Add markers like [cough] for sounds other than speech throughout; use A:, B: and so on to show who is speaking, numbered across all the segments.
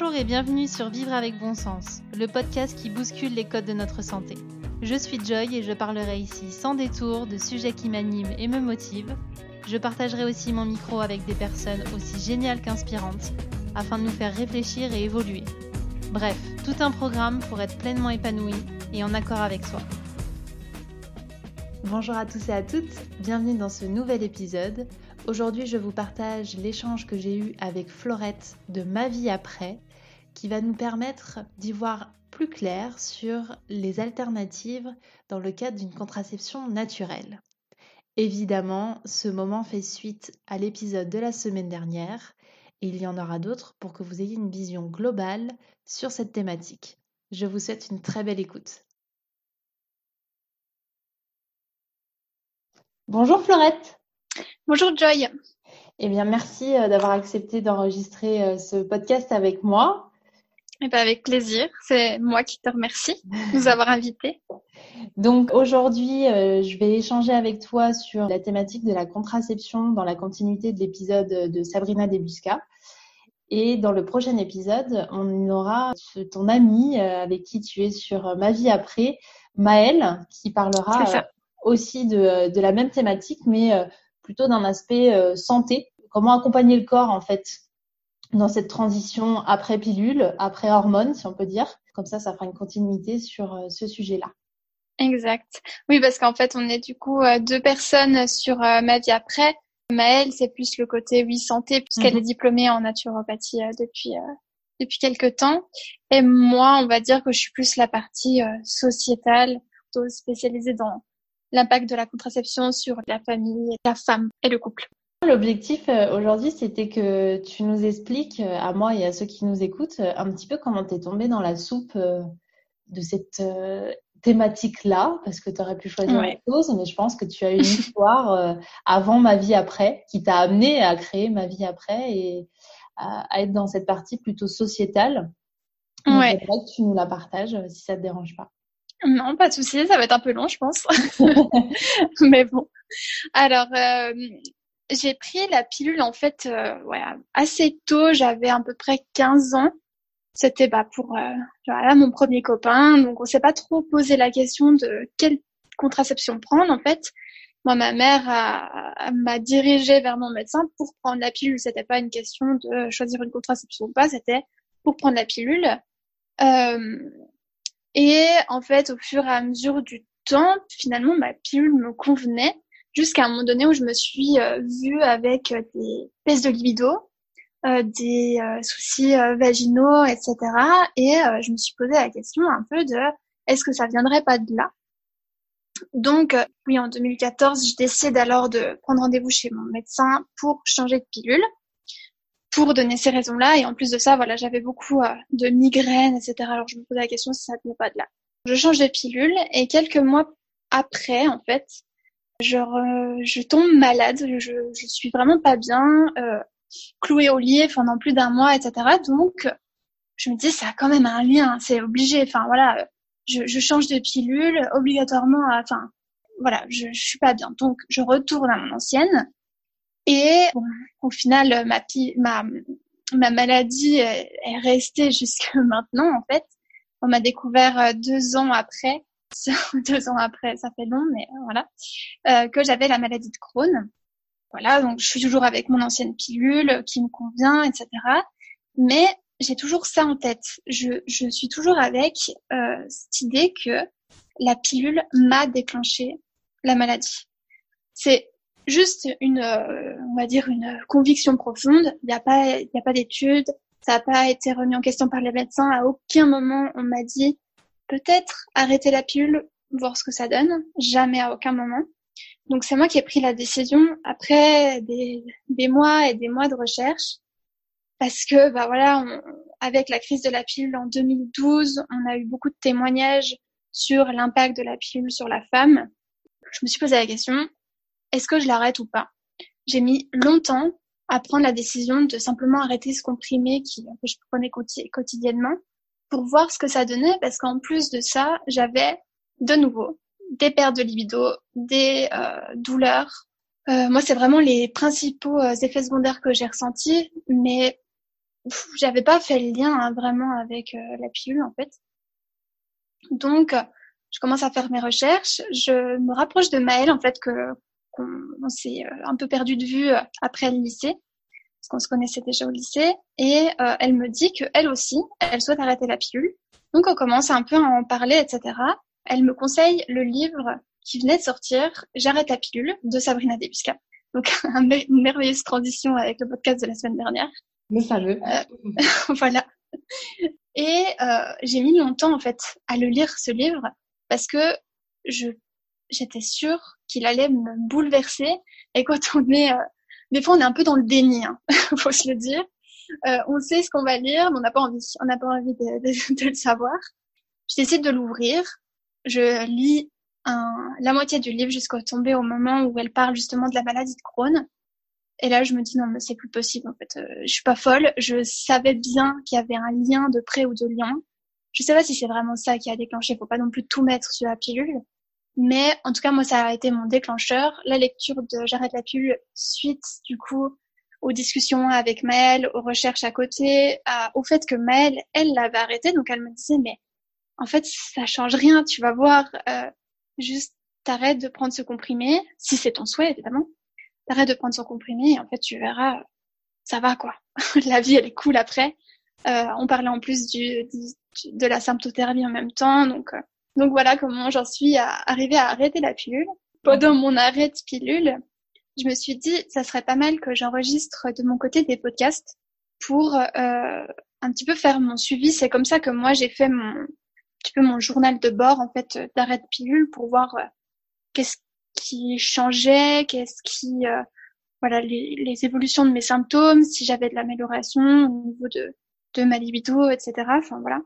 A: Bonjour et bienvenue sur Vivre avec bon sens, le podcast qui bouscule les codes de notre santé. Je suis Joy et je parlerai ici sans détour de sujets qui m'animent et me motivent. Je partagerai aussi mon micro avec des personnes aussi géniales qu'inspirantes afin de nous faire réfléchir et évoluer. Bref, tout un programme pour être pleinement épanoui et en accord avec soi. Bonjour à tous et à toutes, bienvenue dans ce nouvel épisode. Aujourd'hui, je vous partage l'échange que j'ai eu avec Florette de Ma vie après, qui va nous permettre d'y voir plus clair sur les alternatives dans le cadre d'une contraception naturelle. Évidemment, ce moment fait suite à l'épisode de la semaine dernière et il y en aura d'autres pour que vous ayez une vision globale sur cette thématique. Je vous souhaite une très belle écoute. Bonjour Florette.
B: Bonjour Joy.
A: Eh bien, merci euh, d'avoir accepté d'enregistrer euh, ce podcast avec moi.
B: Eh bien, avec plaisir. C'est moi qui te remercie de nous avoir invités.
A: Donc aujourd'hui, euh, je vais échanger avec toi sur la thématique de la contraception dans la continuité de l'épisode de Sabrina Debusca. Et dans le prochain épisode, on aura ton ami avec qui tu es sur Ma vie après, Maëlle, qui parlera aussi de, de, la même thématique, mais euh, plutôt d'un aspect euh, santé. Comment accompagner le corps en fait? Dans cette transition après pilule, après hormones, si on peut dire. Comme ça, ça fera une continuité sur euh, ce sujet-là.
B: Exact. Oui, parce qu'en fait, on est du coup deux personnes sur ma vie après. Maëlle, c'est plus le côté oui santé puisqu'elle mhm. est diplômée en naturopathie depuis depuis quelques temps. Et moi, on va dire que je suis plus la partie sociétale, plutôt spécialisée dans l'impact de la contraception sur la famille, la femme et le couple.
A: L'objectif euh, aujourd'hui, c'était que tu nous expliques, euh, à moi et à ceux qui nous écoutent, euh, un petit peu comment tu es tombée dans la soupe de cette thématique-là, parce que tu aurais pu choisir autre chose, mais je pense que tu as une [laughs] histoire avant ma vie après, qui t'a amené à créer ma vie après et à, être dans cette partie plutôt sociétale.
B: Ouais.
A: Que tu nous la partages, si ça te dérange pas.
B: Non, pas de souci, ça va être un peu long, je pense. [laughs] [laughs] Mais bon. Alors, euh, j'ai pris la pilule en fait euh, ouais, assez tôt, j'avais à peu près 15 ans. C'était bah, pour euh, voilà, mon premier copain, donc on s'est pas trop posé la question de quelle contraception prendre en fait. Moi, ma mère m'a dirigée vers mon médecin pour prendre la pilule. C'était pas une question de choisir une contraception ou pas, c'était pour prendre la pilule. Euh, et en fait, au fur et à mesure du temps, finalement, ma pilule me convenait jusqu'à un moment donné où je me suis euh, vue avec euh, des baisses de libido, euh, des soucis vaginaux, etc. Et je me suis posé la question un peu de est-ce que ça viendrait pas de là? Donc, oui, en 2014, je décide alors de prendre rendez-vous chez mon médecin pour changer de pilule pour donner ces raisons-là. Et en plus de ça, voilà, j'avais beaucoup de migraines, etc. Alors je me posais la question si ça ne venait pas de là. Je change de pilule et quelques mois après, en fait, je, je tombe malade. Je, je suis vraiment pas bien, euh, clouée au lit pendant plus d'un mois, etc. Donc, je me dis, ça a quand même un lien, c'est obligé. Enfin, voilà, je, je change de pilule obligatoirement. Enfin, voilà, je, je suis pas bien. Donc, je retourne à mon ancienne. Et au final, ma, ma, ma maladie est restée [laughs] jusque maintenant, en fait. On m'a découvert euh, deux ans après, [laughs] deux ans après, ça fait long, mais euh, voilà, euh, que j'avais la maladie de Crohn. Voilà, donc je suis toujours avec mon ancienne pilule qui me convient, etc. Mais j'ai toujours ça en tête. Je, je suis toujours avec euh, cette idée que la pilule m'a déclenché la maladie. C'est juste une, euh, on va dire une conviction profonde. Il n'y a pas, il y a pas d'études. Ça n'a pas été remis en question par les médecins. À aucun moment on m'a dit peut-être arrêter la pilule, voir ce que ça donne. Jamais à aucun moment. Donc c'est moi qui ai pris la décision après des, mois et des mois de recherche parce que bah voilà, avec la crise de la pilule en 2012, on a eu beaucoup de témoignages sur l'impact de la pilule sur la femme. Je me suis posé la question est-ce que je l'arrête ou pas? J'ai mis longtemps à prendre la décision de simplement arrêter ce comprimé que je prenais quotidiennement pour voir ce que ça donnait parce qu'en plus de ça, j'avais de nouveau des pertes de libido, des euh, douleurs. Euh, moi, c'est vraiment les principaux euh, effets secondaires que j'ai ressentis, mais j'avais pas fait le lien hein, vraiment avec la pilule en fait. Donc, je commence à faire mes recherches. Je me rapproche de Maëlle en fait que qu'on s'est un peu perdu de vue après le lycée parce qu'on se connaissait déjà au lycée, et euh, elle me dit que elle aussi, elle souhaite arrêter la pilule. Donc on commence un peu à en parler, etc. Elle me conseille le livre qui venait de sortir, J'arrête la pilule, de Sabrina Debusca. Donc [laughs] une merveilleuse transition avec le podcast de la semaine dernière.
A: Le fameux.
B: Euh, [laughs] voilà. Et euh, j'ai mis longtemps en fait à le lire ce livre parce que je j'étais sûre qu'il allait me bouleverser. Et quand on est des fois on est un peu dans le déni, hein, [laughs] faut se le dire. Euh, on sait ce qu'on va lire, mais on n'a pas envie, on n'a pas envie de, de, de, le savoir. Je décide de l'ouvrir. Je lis un, la moitié du livre jusqu'au tomber au moment où elle parle justement de la maladie de Crohn. Et là, je me dis non, mais c'est plus possible. En fait, euh, je suis pas folle. Je savais bien qu'il y avait un lien de près ou de lien. Je sais pas si c'est vraiment ça qui a déclenché. Faut pas non plus tout mettre sur la pilule. Mais en tout cas, moi, ça a été mon déclencheur. La lecture de J'arrête la pilule suite, du coup, aux discussions avec Maëlle, aux recherches à côté, au fait que Maëlle, elle l'avait arrêté. Donc, elle me disait, mais en fait, ça change rien. Tu vas voir, euh, juste t'arrêtes de prendre ce comprimé, si c'est ton souhait, évidemment. T'arrêtes de prendre ce comprimé et en fait, tu verras, ça va, quoi. [laughs] la vie, elle est cool après. Euh, on parlait en plus du, du, de la symptothérapie en même temps. Donc, euh, donc voilà comment j'en suis à arriver à arrêter la pilule. Pendant mon arrêt de pilule, je me suis dit, ça serait pas mal que j'enregistre de mon côté des podcasts pour euh, un petit peu faire mon suivi. C'est comme ça que moi j'ai fait mon petit peu mon journal de bord en fait d'arrêt de pilule pour voir euh, qu'est-ce qui changeait, qu'est-ce qui euh, voilà les, les, évolutions de mes symptômes, si j'avais de l'amélioration au niveau de de ma libido, etc. Enfin voilà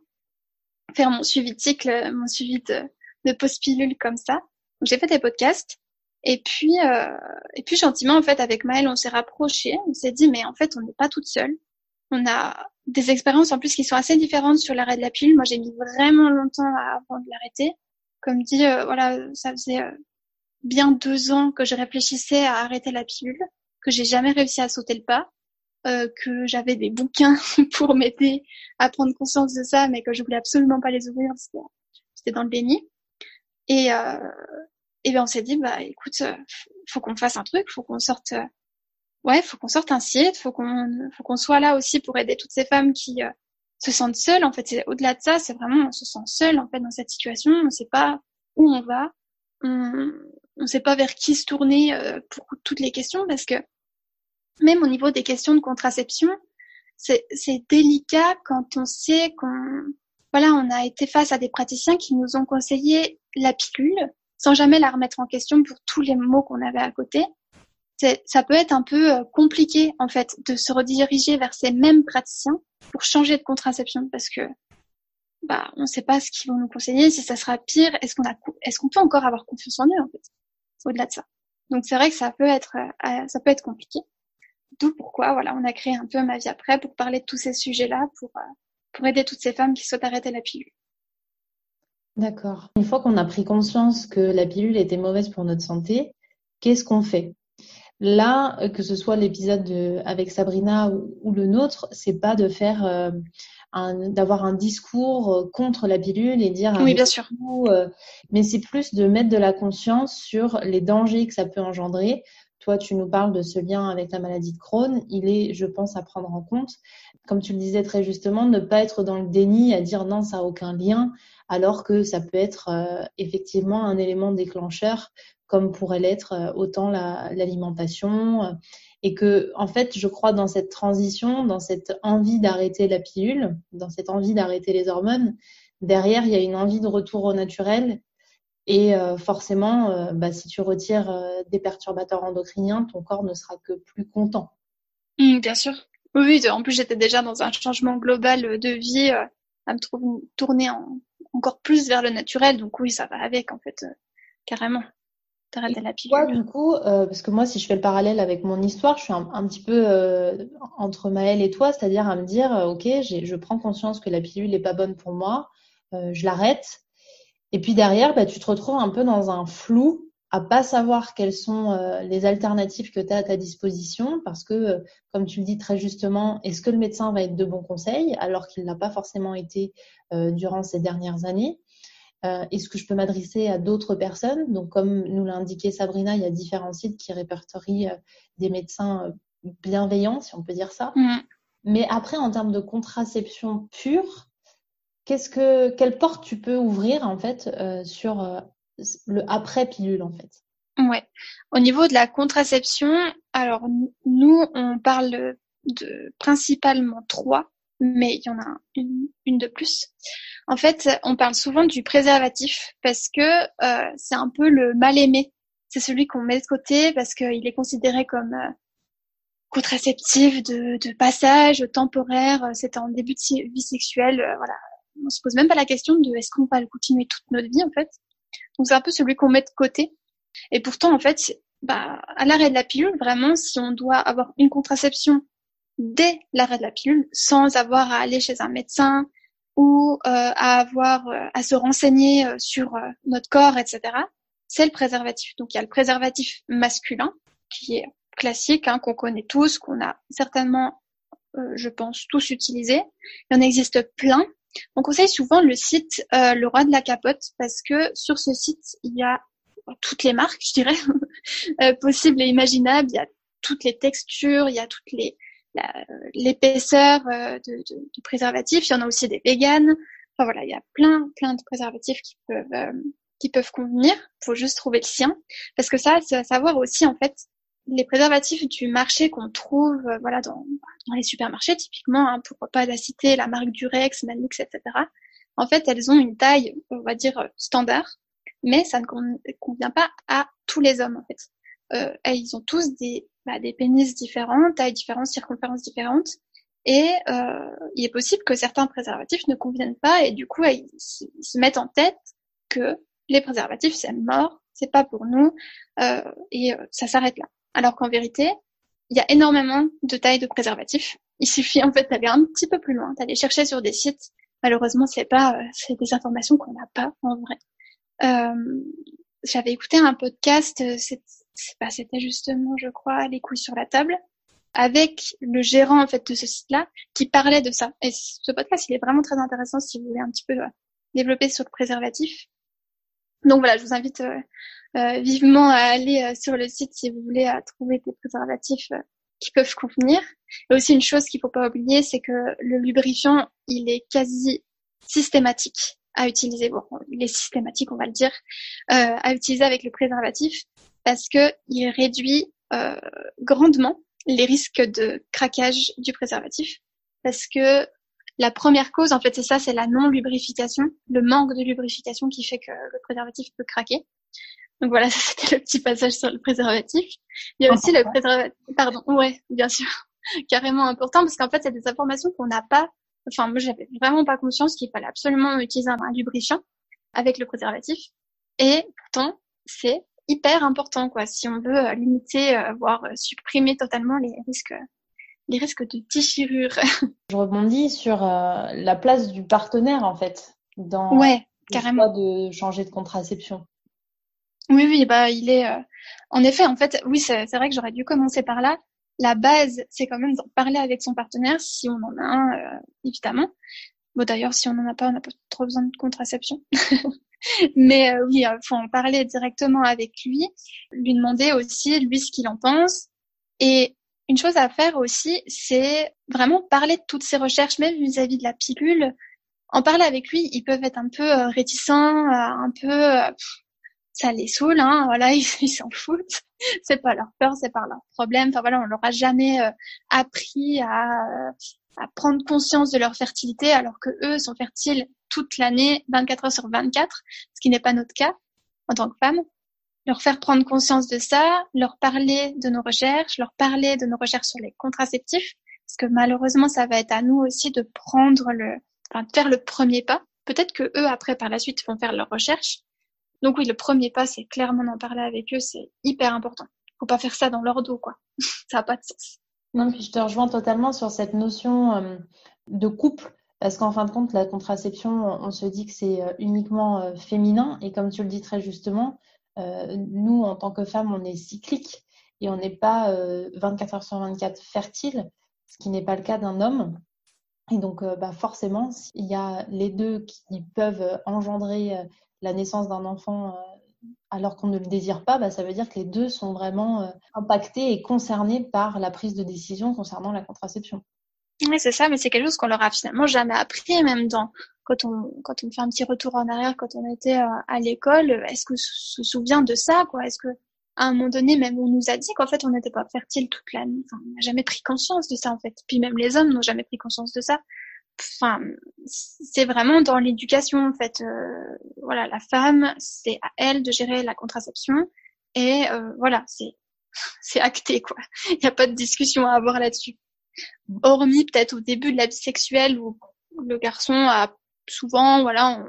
B: faire mon suivi de cycle, mon suivi de, de post-pilule comme ça. Donc j'ai fait des podcasts. Et puis, euh, et puis gentiment, en fait, avec Maëlle, on s'est rapprochés. On s'est dit, mais en fait, on n'est pas toute seule. On a des expériences en plus qui sont assez différentes sur l'arrêt de la pilule. Moi, j'ai mis vraiment longtemps avant de l'arrêter. Comme dit, euh, voilà, ça faisait euh, bien deux ans que je réfléchissais à arrêter la pilule, que j'ai jamais réussi à sauter le pas. Euh, que j'avais des bouquins [laughs] pour m'aider à prendre conscience de ça, mais que je voulais absolument pas les ouvrir, c'était dans le déni. Et, euh, et ben on s'est dit, bah écoute, euh, faut qu'on fasse un truc, faut qu'on sorte, euh, ouais, faut qu'on sorte un site, faut qu'on, faut qu'on soit là aussi pour aider toutes ces femmes qui se sentent seules. En fait, c'est au-delà de ça, c'est vraiment on se sent seul en fait dans cette situation, on sait pas où on va, on, on sait pas vers qui se tourner pour toutes les questions parce que même au niveau des questions de contraception, c'est délicat quand on sait qu'on voilà, on a été face à des praticiens qui nous ont conseillé la pilule sans jamais la remettre en question pour tous les mots qu'on avait à côté. Ça peut être un peu euh, compliqué en fait de se rediriger vers ces mêmes praticiens pour changer de contraception parce que bah on ne sait pas ce qu'ils vont nous conseiller, si ça sera pire, est-ce qu'on a est-ce qu'on peut encore avoir confiance en eux en fait au-delà de ça. Donc c'est vrai que ça peut être euh, ça peut être compliqué. D'où pourquoi, voilà, on a créé un peu Ma vie après pour parler de tous ces sujets-là, pour, euh, pour aider toutes ces femmes qui souhaitent arrêter la pilule.
A: D'accord. Une fois qu'on a pris conscience que la pilule était mauvaise pour notre santé, qu'est-ce qu'on fait? Là, euh, que ce soit l'épisode avec Sabrina ou, le nôtre, c'est pas de faire euh, d'avoir un discours contre la pilule et dire
B: oui bien sûr
A: mais c'est plus de mettre de la conscience sur les dangers que ça peut engendrer toi, tu nous parles de ce lien avec la maladie de Crohn. Il est, je pense, à prendre en compte. Comme tu le disais très justement, ne pas être dans le déni, à dire non, ça n'a aucun lien, alors que ça peut être euh, effectivement un élément déclencheur, comme pourrait l'être euh, autant l'alimentation. Euh, et que, en fait, je crois dans cette transition, dans cette envie d'arrêter la pilule, dans cette envie d'arrêter les hormones, derrière, il y a une envie de retour au naturel et euh, forcément, euh, bah, si tu retires euh, des perturbateurs endocriniens, ton corps ne sera que plus content.
B: Mmh, bien sûr. Oui, en plus j'étais déjà dans un changement global de vie, à me tourner encore plus vers le naturel. Donc oui, ça va avec en fait, carrément.
A: T'arrêtes la pilule. du coup, parce que moi, si je fais le parallèle avec mon histoire, je suis un, un petit peu entre Maëlle et toi, c'est-à-dire à me dire, ok, je prends conscience que la pilule n'est pas bonne pour moi, je l'arrête. Et puis derrière, bah, tu te retrouves un peu dans un flou à pas savoir quelles sont euh, les alternatives que tu as à ta disposition parce que, euh, comme tu le dis très justement, est-ce que le médecin va être de bons conseils alors qu'il n'a pas forcément été euh, durant ces dernières années? Est-ce que je peux m'adresser à d'autres personnes? Donc, comme nous l'a indiqué Sabrina, il y a différents sites qui répertorient des médecins bienveillants, si on peut dire ça.
B: Mmh.
A: Mais après, en termes de contraception pure, qu'est-ce que, quelle porte tu peux ouvrir en fait sur le après pilule en fait?
B: Ouais. Au niveau de la contraception, alors nous on parle de principalement trois, mais il y en a une, de plus. En fait, on parle souvent du préservatif parce que euh, c'est un peu le mal aimé. C'est celui qu'on met de côté parce qu'il est considéré comme euh, contraceptif de, de, passage temporaire. C'est en début de vie sexuelle. Euh, voilà, on se pose même pas la question de est-ce qu'on va le continuer toute notre vie en fait. Donc c'est un peu celui qu'on met de côté. Et pourtant, en fait, bah, à l'arrêt de la pilule, vraiment, si on doit avoir une contraception dès l'arrêt de la pilule, sans avoir à aller chez un médecin ou euh, à avoir euh, à se renseigner euh, sur notre corps, etc., c'est le préservatif. Donc il y a le préservatif masculin qui est classique, hein, qu'on connaît tous, qu'on a certainement, je pense, tous utilisé. Il en existe plein. On conseille souvent le site euh, Le Roi de la Capote parce que sur ce site, il y a toutes les marques, je dirais, [laughs] euh, possibles et imaginables. Il y a toutes les textures, il y a toutes les l'épaisseur euh, de, de, de, préservatifs. Il y en a aussi des véganes. Enfin voilà, il y a plein plein de préservatifs qui peuvent qui peuvent convenir. Il faut juste trouver le sien parce que ça, c'est à savoir aussi en fait les préservatifs du marché qu'on trouve euh, voilà dans, dans, les supermarchés typiquement hein, pour pas la citer la marque Durex, Manix etc en fait elles ont une taille on va dire euh, standard mais ça ne convient pas à tous les hommes en fait. Euh, ils ont tous des bah, des pénis différents tailles différentes circonférences différentes. Et euh, il est possible que certains préservatifs ne conviennent pas et du coup ils, ils se mettent en tête que les préservatifs c'est mort c'est pas pour nous euh, et ça s'arrête là alors qu'en vérité, il y a énormément de tailles de préservatifs. Il suffit en fait d'aller un petit peu plus loin, d'aller chercher sur des sites. Malheureusement, c'est pas, euh, c'est des informations qu'on n'a pas en vrai. Euh, j'avais écouté un podcast, euh, c'était justement, je crois, les couilles sur la table, avec le gérant en fait de ce site-là, qui parlait de ça. Et ce podcast, il est vraiment très intéressant si vous voulez un petit peu développer sur le préservatif. Donc voilà, je vous invite euh, vivement à aller euh, sur le site si vous voulez trouver des préservatifs euh, qui peuvent convenir. Et aussi une chose qu'il faut pas oublier, c'est que le lubrifiant, il est quasi systématique à utiliser. Bon, il est systématique, on va le dire, euh, à utiliser avec le préservatif parce que il réduit euh, grandement les risques de craquage du préservatif. Parce que la première cause, en fait, c'est ça, c'est la non-lubrification, le manque de lubrification qui fait que le préservatif peut craquer. Donc voilà, [laughs] ça c'était le petit passage sur le préservatif. Il y a aussi le préservatif, pardon, ouais, bien sûr, [laughs] carrément important parce qu'en fait, il y a des informations qu'on n'a pas. Enfin, moi, j'avais vraiment pas conscience qu'il fallait absolument utiliser un lubrifiant avec le préservatif. Et pourtant, c'est hyper important, quoi, si on veut euh, limiter, euh, voire euh, supprimer totalement les risques, les risques de déchirure. [laughs]
A: Je rebondis sur la place du partenaire, en fait, dans
B: ouais,
A: le
B: carrément.
A: choix de changer de contraception.
B: Oui, oui, bah il est. Euh, en effet, en fait, oui, c'est vrai que j'aurais dû commencer par là. La base, c'est quand même d'en parler avec son partenaire, si on en a un, euh, évidemment. Bon, d'ailleurs, si on n'en a pas, on n'a pas trop besoin de contraception. [laughs] Mais euh, oui, il faut en parler directement avec lui, lui demander aussi, lui, ce qu'il en pense. Et une chose à faire aussi, c'est vraiment parler de toutes ses recherches, même vis-à-vis de la pilule. En parler avec lui, ils peuvent être un peu réticents, un peu ça les saoule, hein, [laughs] voilà, ils s'en foutent. c'est pas leur peur, c'est pas leur problème. Enfin voilà, on leur a jamais euh, appris à, euh, à prendre conscience de leur fertilité, alors que eux sont fertiles toute l'année, 24 heures sur 24, ce qui n'est pas notre cas en tant que femme. Leur faire prendre conscience de ça, leur parler de nos recherches, leur parler de nos recherches sur les contraceptifs, parce que malheureusement, ça va être à nous aussi de prendre le, enfin, de faire le premier pas. Peut-être que eux, après, par la suite, vont faire leurs recherches, donc oui, le premier pas, c'est clairement d'en parler avec eux, c'est hyper important. Faut pas faire ça dans leur dos, quoi. [laughs] ça n'a pas de sens.
A: Non, puis je te rejoins totalement sur cette notion euh, de couple, parce qu'en fin de compte, la contraception, on se dit que c'est euh, uniquement euh, féminin, et comme tu le dis très justement, nous, en tant que femmes, on est cyclique et on n'est pas 24 heures sur 24 fertile, ce qui n'est pas le cas d'un homme. Et donc, bah, forcément, il y a les deux qui peuvent engendrer la naissance d'un enfant alors qu'on ne le désire pas, bah, ça veut dire que les deux sont vraiment impactés et concernés par la prise de décision concernant la contraception.
B: Oui, c'est ça, mais c'est quelque chose qu'on leur a finalement jamais appris, même dans quand on quand on fait un petit retour en arrière quand on était à l'école. Est-ce que se souvient de ça, quoi? Est-ce que à un moment donné, même on nous a dit qu'en fait on n'était pas fertile toute l'année. Enfin, on n'a jamais pris conscience de ça en fait. Puis même les hommes n'ont jamais pris conscience de ça. Enfin, c'est vraiment dans l'éducation en fait. Euh, voilà, la femme, c'est à elle de gérer la contraception et euh, voilà, c'est [laughs] c'est acté quoi. Il n'y a pas de discussion à avoir là-dessus. Hormis peut-être au début de la vie sexuelle où le garçon a souvent, voilà,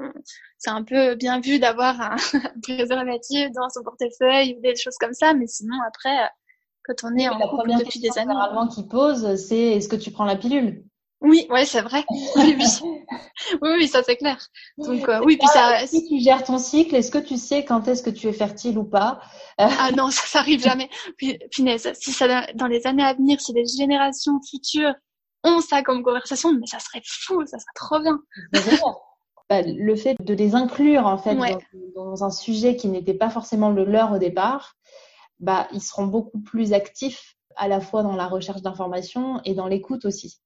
B: c'est un peu bien vu d'avoir un [laughs] préservatif dans son portefeuille ou des choses comme ça, mais sinon après, quand on est en couple depuis des années,
A: généralement qui pose, c'est est-ce que tu prends la pilule?
B: Oui, ouais, c'est vrai. [laughs] oui, oui. ça c'est clair. Donc euh, oui, puis ça.
A: Si tu gères ton cycle, est-ce que tu sais quand est-ce que tu es fertile ou pas?
B: Ah non, ça, ça arrive jamais. Puis, punaise, si ça dans les années à venir, si les générations futures ont ça comme conversation, mais ça serait fou, ça serait trop bien.
A: Bah, le fait de les inclure en fait dans, un sujet qui n'était pas forcément le leur au départ, bah ils seront beaucoup plus actifs à la fois dans la recherche d'informations et dans l'écoute aussi.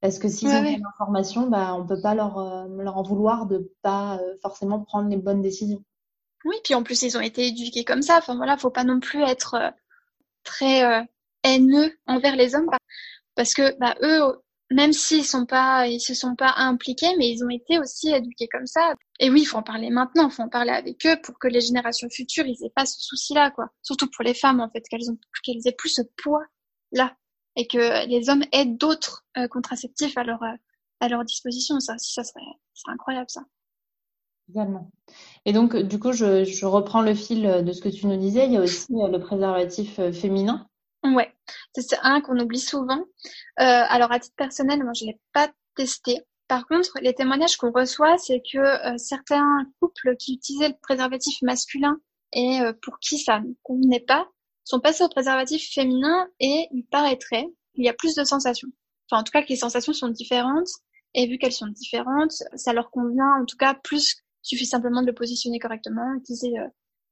A: Parce que s'ils ont des informations, bah on peut pas leur euh, leur en vouloir de pas euh, forcément prendre les bonnes décisions.
B: Oui, puis en plus ils ont été éduqués comme ça. Enfin voilà, faut pas non plus être euh, très haineux envers les hommes parce que bah, eux, même s'ils sont pas, ils se sont pas impliqués, mais ils ont été aussi éduqués comme ça. Et oui, il faut en parler maintenant, il faut en parler avec eux pour que les générations futures, ils aient pas ce souci-là, quoi. Surtout pour les femmes, en fait, qu'elles ont, qu'elles aient plus ce poids-là. Et que les hommes aient d'autres euh, contraceptifs à leur, à leur disposition. Ça, ça serait, serait incroyable, ça.
A: Également. Et donc, du coup, je, je reprends le fil de ce que tu nous disais. Il y a aussi euh, le préservatif euh, féminin
B: Ouais, c'est un qu'on oublie souvent. Euh, alors à titre personnel, moi je l'ai pas testé. Par contre, les témoignages qu'on reçoit, c'est que euh, certains couples qui utilisaient le préservatif masculin et euh, pour qui ça ne convenait pas, sont passés au préservatif féminin et il paraîtrait qu'il y a plus de sensations. Enfin, en tout cas, que les sensations sont différentes et vu qu'elles sont différentes, ça leur convient en tout cas plus. Suffit simplement de le positionner correctement, utiliser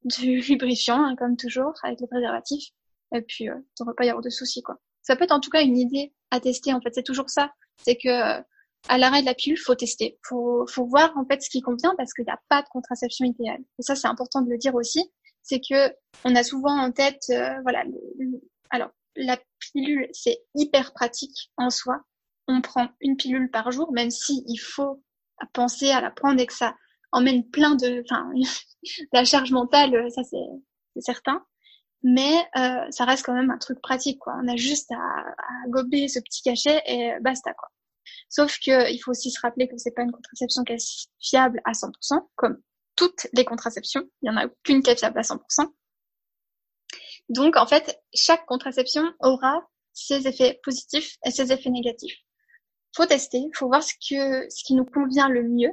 B: du [laughs] lubrifiant, hein, comme toujours, avec le préservatif et puis euh, devrait pas y avoir de soucis quoi. Ça peut être en tout cas une idée à tester en fait, c'est toujours ça, c'est que euh, à l'arrêt de la pilule, faut tester, faut faut voir en fait ce qui convient parce qu'il n'y a pas de contraception idéale. Et ça c'est important de le dire aussi, c'est que on a souvent en tête euh, voilà alors la pilule c'est hyper pratique en soi. On prend une pilule par jour, même si il faut penser à la prendre et que ça emmène plein de, enfin, [laughs] la charge mentale, ça c'est certain mais euh, ça reste quand même un truc pratique quoi. On a juste à, à gober ce petit cachet et basta quoi. Sauf que il faut aussi se rappeler que c'est pas une contraception qui est fiable à 100%, comme toutes les contraceptions. Il y en a aucune qui est fiable à 100%. Donc en fait, chaque contraception aura ses effets positifs et ses effets négatifs. Faut tester, faut voir ce que ce qui nous convient le mieux,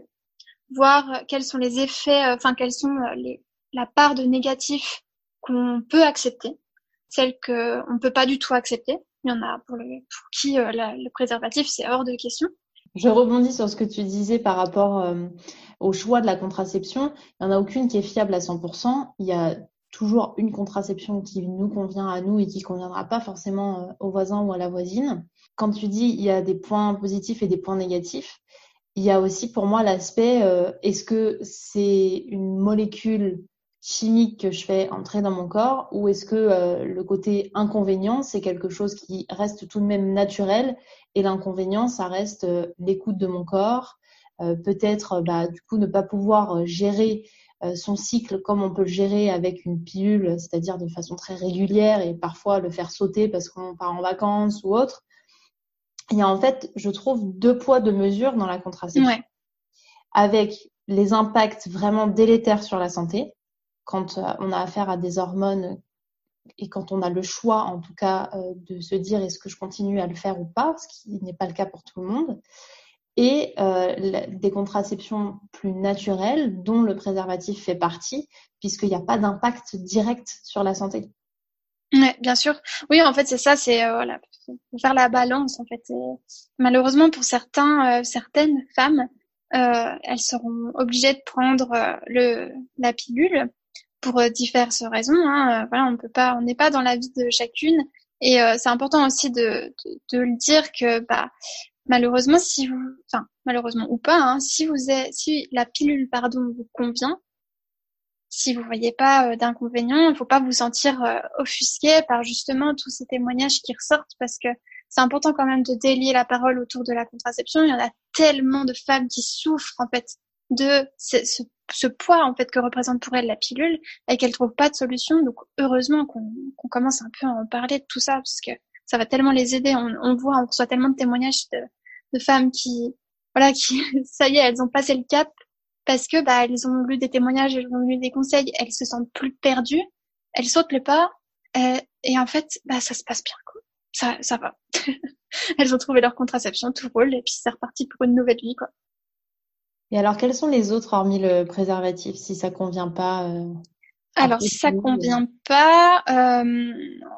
B: voir quels sont les effets, euh, enfin quels sont euh, les la part de négatifs qu'on peut accepter, celles qu'on ne peut pas du tout accepter. Il y en a pour, qui euh, le préservatif, c'est hors de question.
A: Je rebondis sur ce que tu disais par rapport euh, au choix de la contraception. Il n'y en a aucune qui est fiable à 100%. Il y a toujours une contraception qui nous convient à nous et qui conviendra pas forcément euh, au voisin ou à la voisine. Quand tu dis il y a des points positifs et des points négatifs, il y a aussi pour moi l'aspect est-ce que c'est une molécule chimique que je fais entrer dans mon corps ou est-ce que euh, le côté inconvénient, c'est quelque chose qui reste tout de même naturel et l'inconvénient, ça reste euh, l'écoute de mon corps, euh, peut-être bah, du coup ne pas pouvoir gérer son cycle comme on peut le gérer avec une pilule, c'est-à-dire de façon très régulière et parfois le faire sauter parce qu'on part en vacances ou autre. Il y a en fait, je trouve, deux poids, deux mesures dans la contraception. Avec les impacts vraiment délétères sur la santé, quand euh, on a affaire à des hormones et quand on a le choix, en tout cas, euh, de se dire est-ce que je continue à le faire ou pas, ce qui n'est pas le cas pour tout le monde. et des contraceptions plus naturelles dont le préservatif fait partie, puisqu'il n'y a pas d'impact direct sur la santé.
B: Ouais, bien sûr. Oui, en fait, c'est ça, c'est euh, voilà, faire la balance. En fait, malheureusement pour certains, euh, certaines femmes, euh, elles seront obligées de prendre euh, le la pilule pour diverses raisons. Hein. Voilà, on peut pas, on n'est pas dans la vie de chacune, et c'est important aussi de, de, de, le dire que bah malheureusement si vous, enfin malheureusement ou pas, hein, si vous êtes, si la pilule pardon vous convient, si vous voyez pas euh, d'inconvénients, il faut pas vous sentir euh, offusqué par justement tous ces témoignages qui ressortent parce que c'est important quand même de délier la parole autour de la contraception. Il y en a tellement de femmes qui souffrent en fait de ce, ce, poids en fait que représente pour elles la pilule et qu'elles trouvent pas de solution. Donc heureusement qu'on commence un peu à en parler de tout ça parce que ça va tellement les aider. On, on voit, on reçoit tellement de témoignages de, de femmes qui voilà qui [laughs] ça y est, elles ont passé le cap parce que bah elles ont lu des témoignages, elles ont lu des conseils, elles se sentent plus perdues, elles sautent le pas euh, et en fait bah ça se passe bien quoi. Ça ça va. [laughs] elles ont trouvé leur contraception, tout roule et puis c'est reparti pour une nouvelle vie quoi.
A: Et alors quels sont les autres hormis le préservatif si ça convient pas euh,
B: Alors si ça convient pas, euh,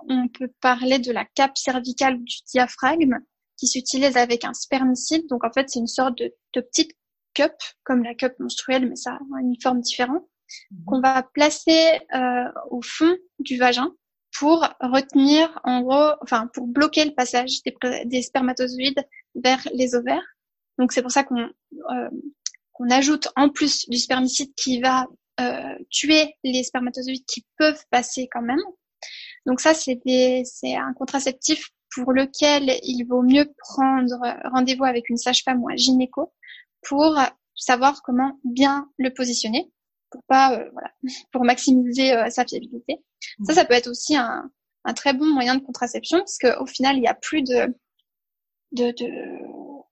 B: on peut parler de la cape cervicale ou du diaphragme qui s'utilise avec un spermicide. Donc en fait c'est une sorte de, de petite cup, comme la cup menstruelle, mais ça a une forme différente, mhm. qu'on va placer euh, au fond du vagin pour retenir, en gros, enfin pour bloquer le passage des, spermatozoïdes vers les ovaires. Donc c'est pour ça qu'on euh, qu'on ajoute en plus du spermicide qui va euh, tuer les spermatozoïdes qui peuvent passer quand même. Donc ça c'est un contraceptif pour lequel il vaut mieux prendre rendez-vous avec une sage-femme ou un gynéco pour savoir comment bien le positionner pour pas euh, voilà [laughs] pour maximiser euh, sa fiabilité. Ça, ça peut être aussi un, un très bon moyen de contraception parce qu'au final, il y a plus de de de,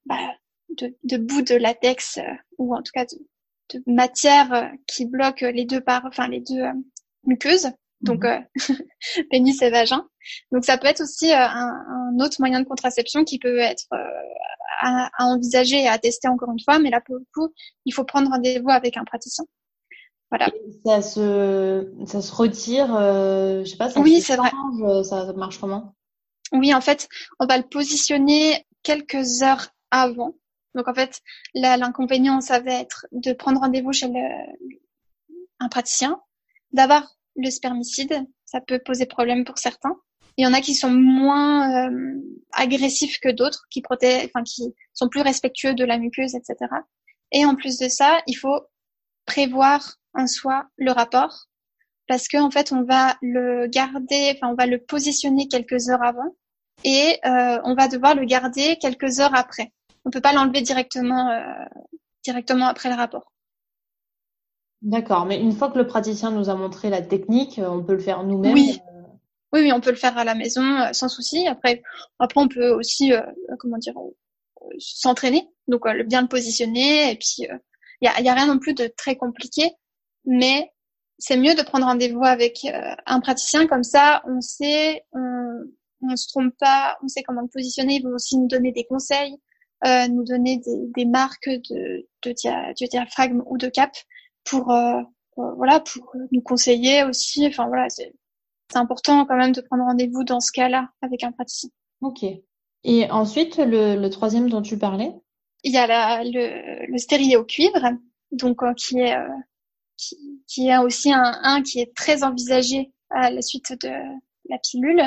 B: bah, de, de bout de latex euh, ou en tout cas de, de matière qui bloque les deux par enfin les deux muqueuses donc mhm. [laughs] pénis et vagin. Donc ça peut être aussi un, un, autre moyen de contraception qui peut être à, envisager et à tester encore une fois, mais là pour le coup, il faut prendre rendez-vous avec un praticien.
A: Voilà. ça se, ça se retire, euh, je sais pas, ça
B: oui, c'est vrai.
A: Euh, ça marche comment?
B: Oui, en fait, on va le positionner quelques heures avant. Donc en fait, l'inconvénient, ça va être de prendre rendez-vous chez le, un praticien, d'avoir le spermicide, ça peut poser problème pour certains. Il y en a qui sont moins euh, agressifs que d'autres, qui protègent, enfin qui sont plus respectueux de la muqueuse, etc. Et en plus de ça, il faut prévoir en soi le rapport parce qu'en en fait on va le garder, enfin on va le positionner quelques heures avant et euh, on va devoir le garder quelques heures après. On peut pas l'enlever directement euh, directement après le rapport.
A: D'accord, mais une fois que le praticien nous a montré la technique, on peut le faire nous-mêmes.
B: Oui, oui, oui, on peut le faire à la maison euh, sans souci. Après, après, on peut aussi, euh, comment dire, euh, s'entraîner. Donc, bien le positionner. Et puis, il y a, y a rien non plus de très compliqué, mais c'est mieux de prendre rendez-vous avec un praticien comme ça. On sait, on, on se trompe pas, on sait comment le positionner. Ils vont aussi nous donner des conseils, euh, nous donner des, des marques de, de, dia, de, diaphragme ou de cap pour, euh, voilà, pour nous conseiller aussi. Enfin voilà, c'est important quand même de prendre rendez-vous dans ce cas-là avec un praticien.
A: Ok. Et ensuite, le, le troisième dont tu parlais?
B: Il y a la, le, le stérilet au cuivre, donc euh, qui est euh, qui, qui est aussi un, un qui est très envisagé à la suite de la pilule.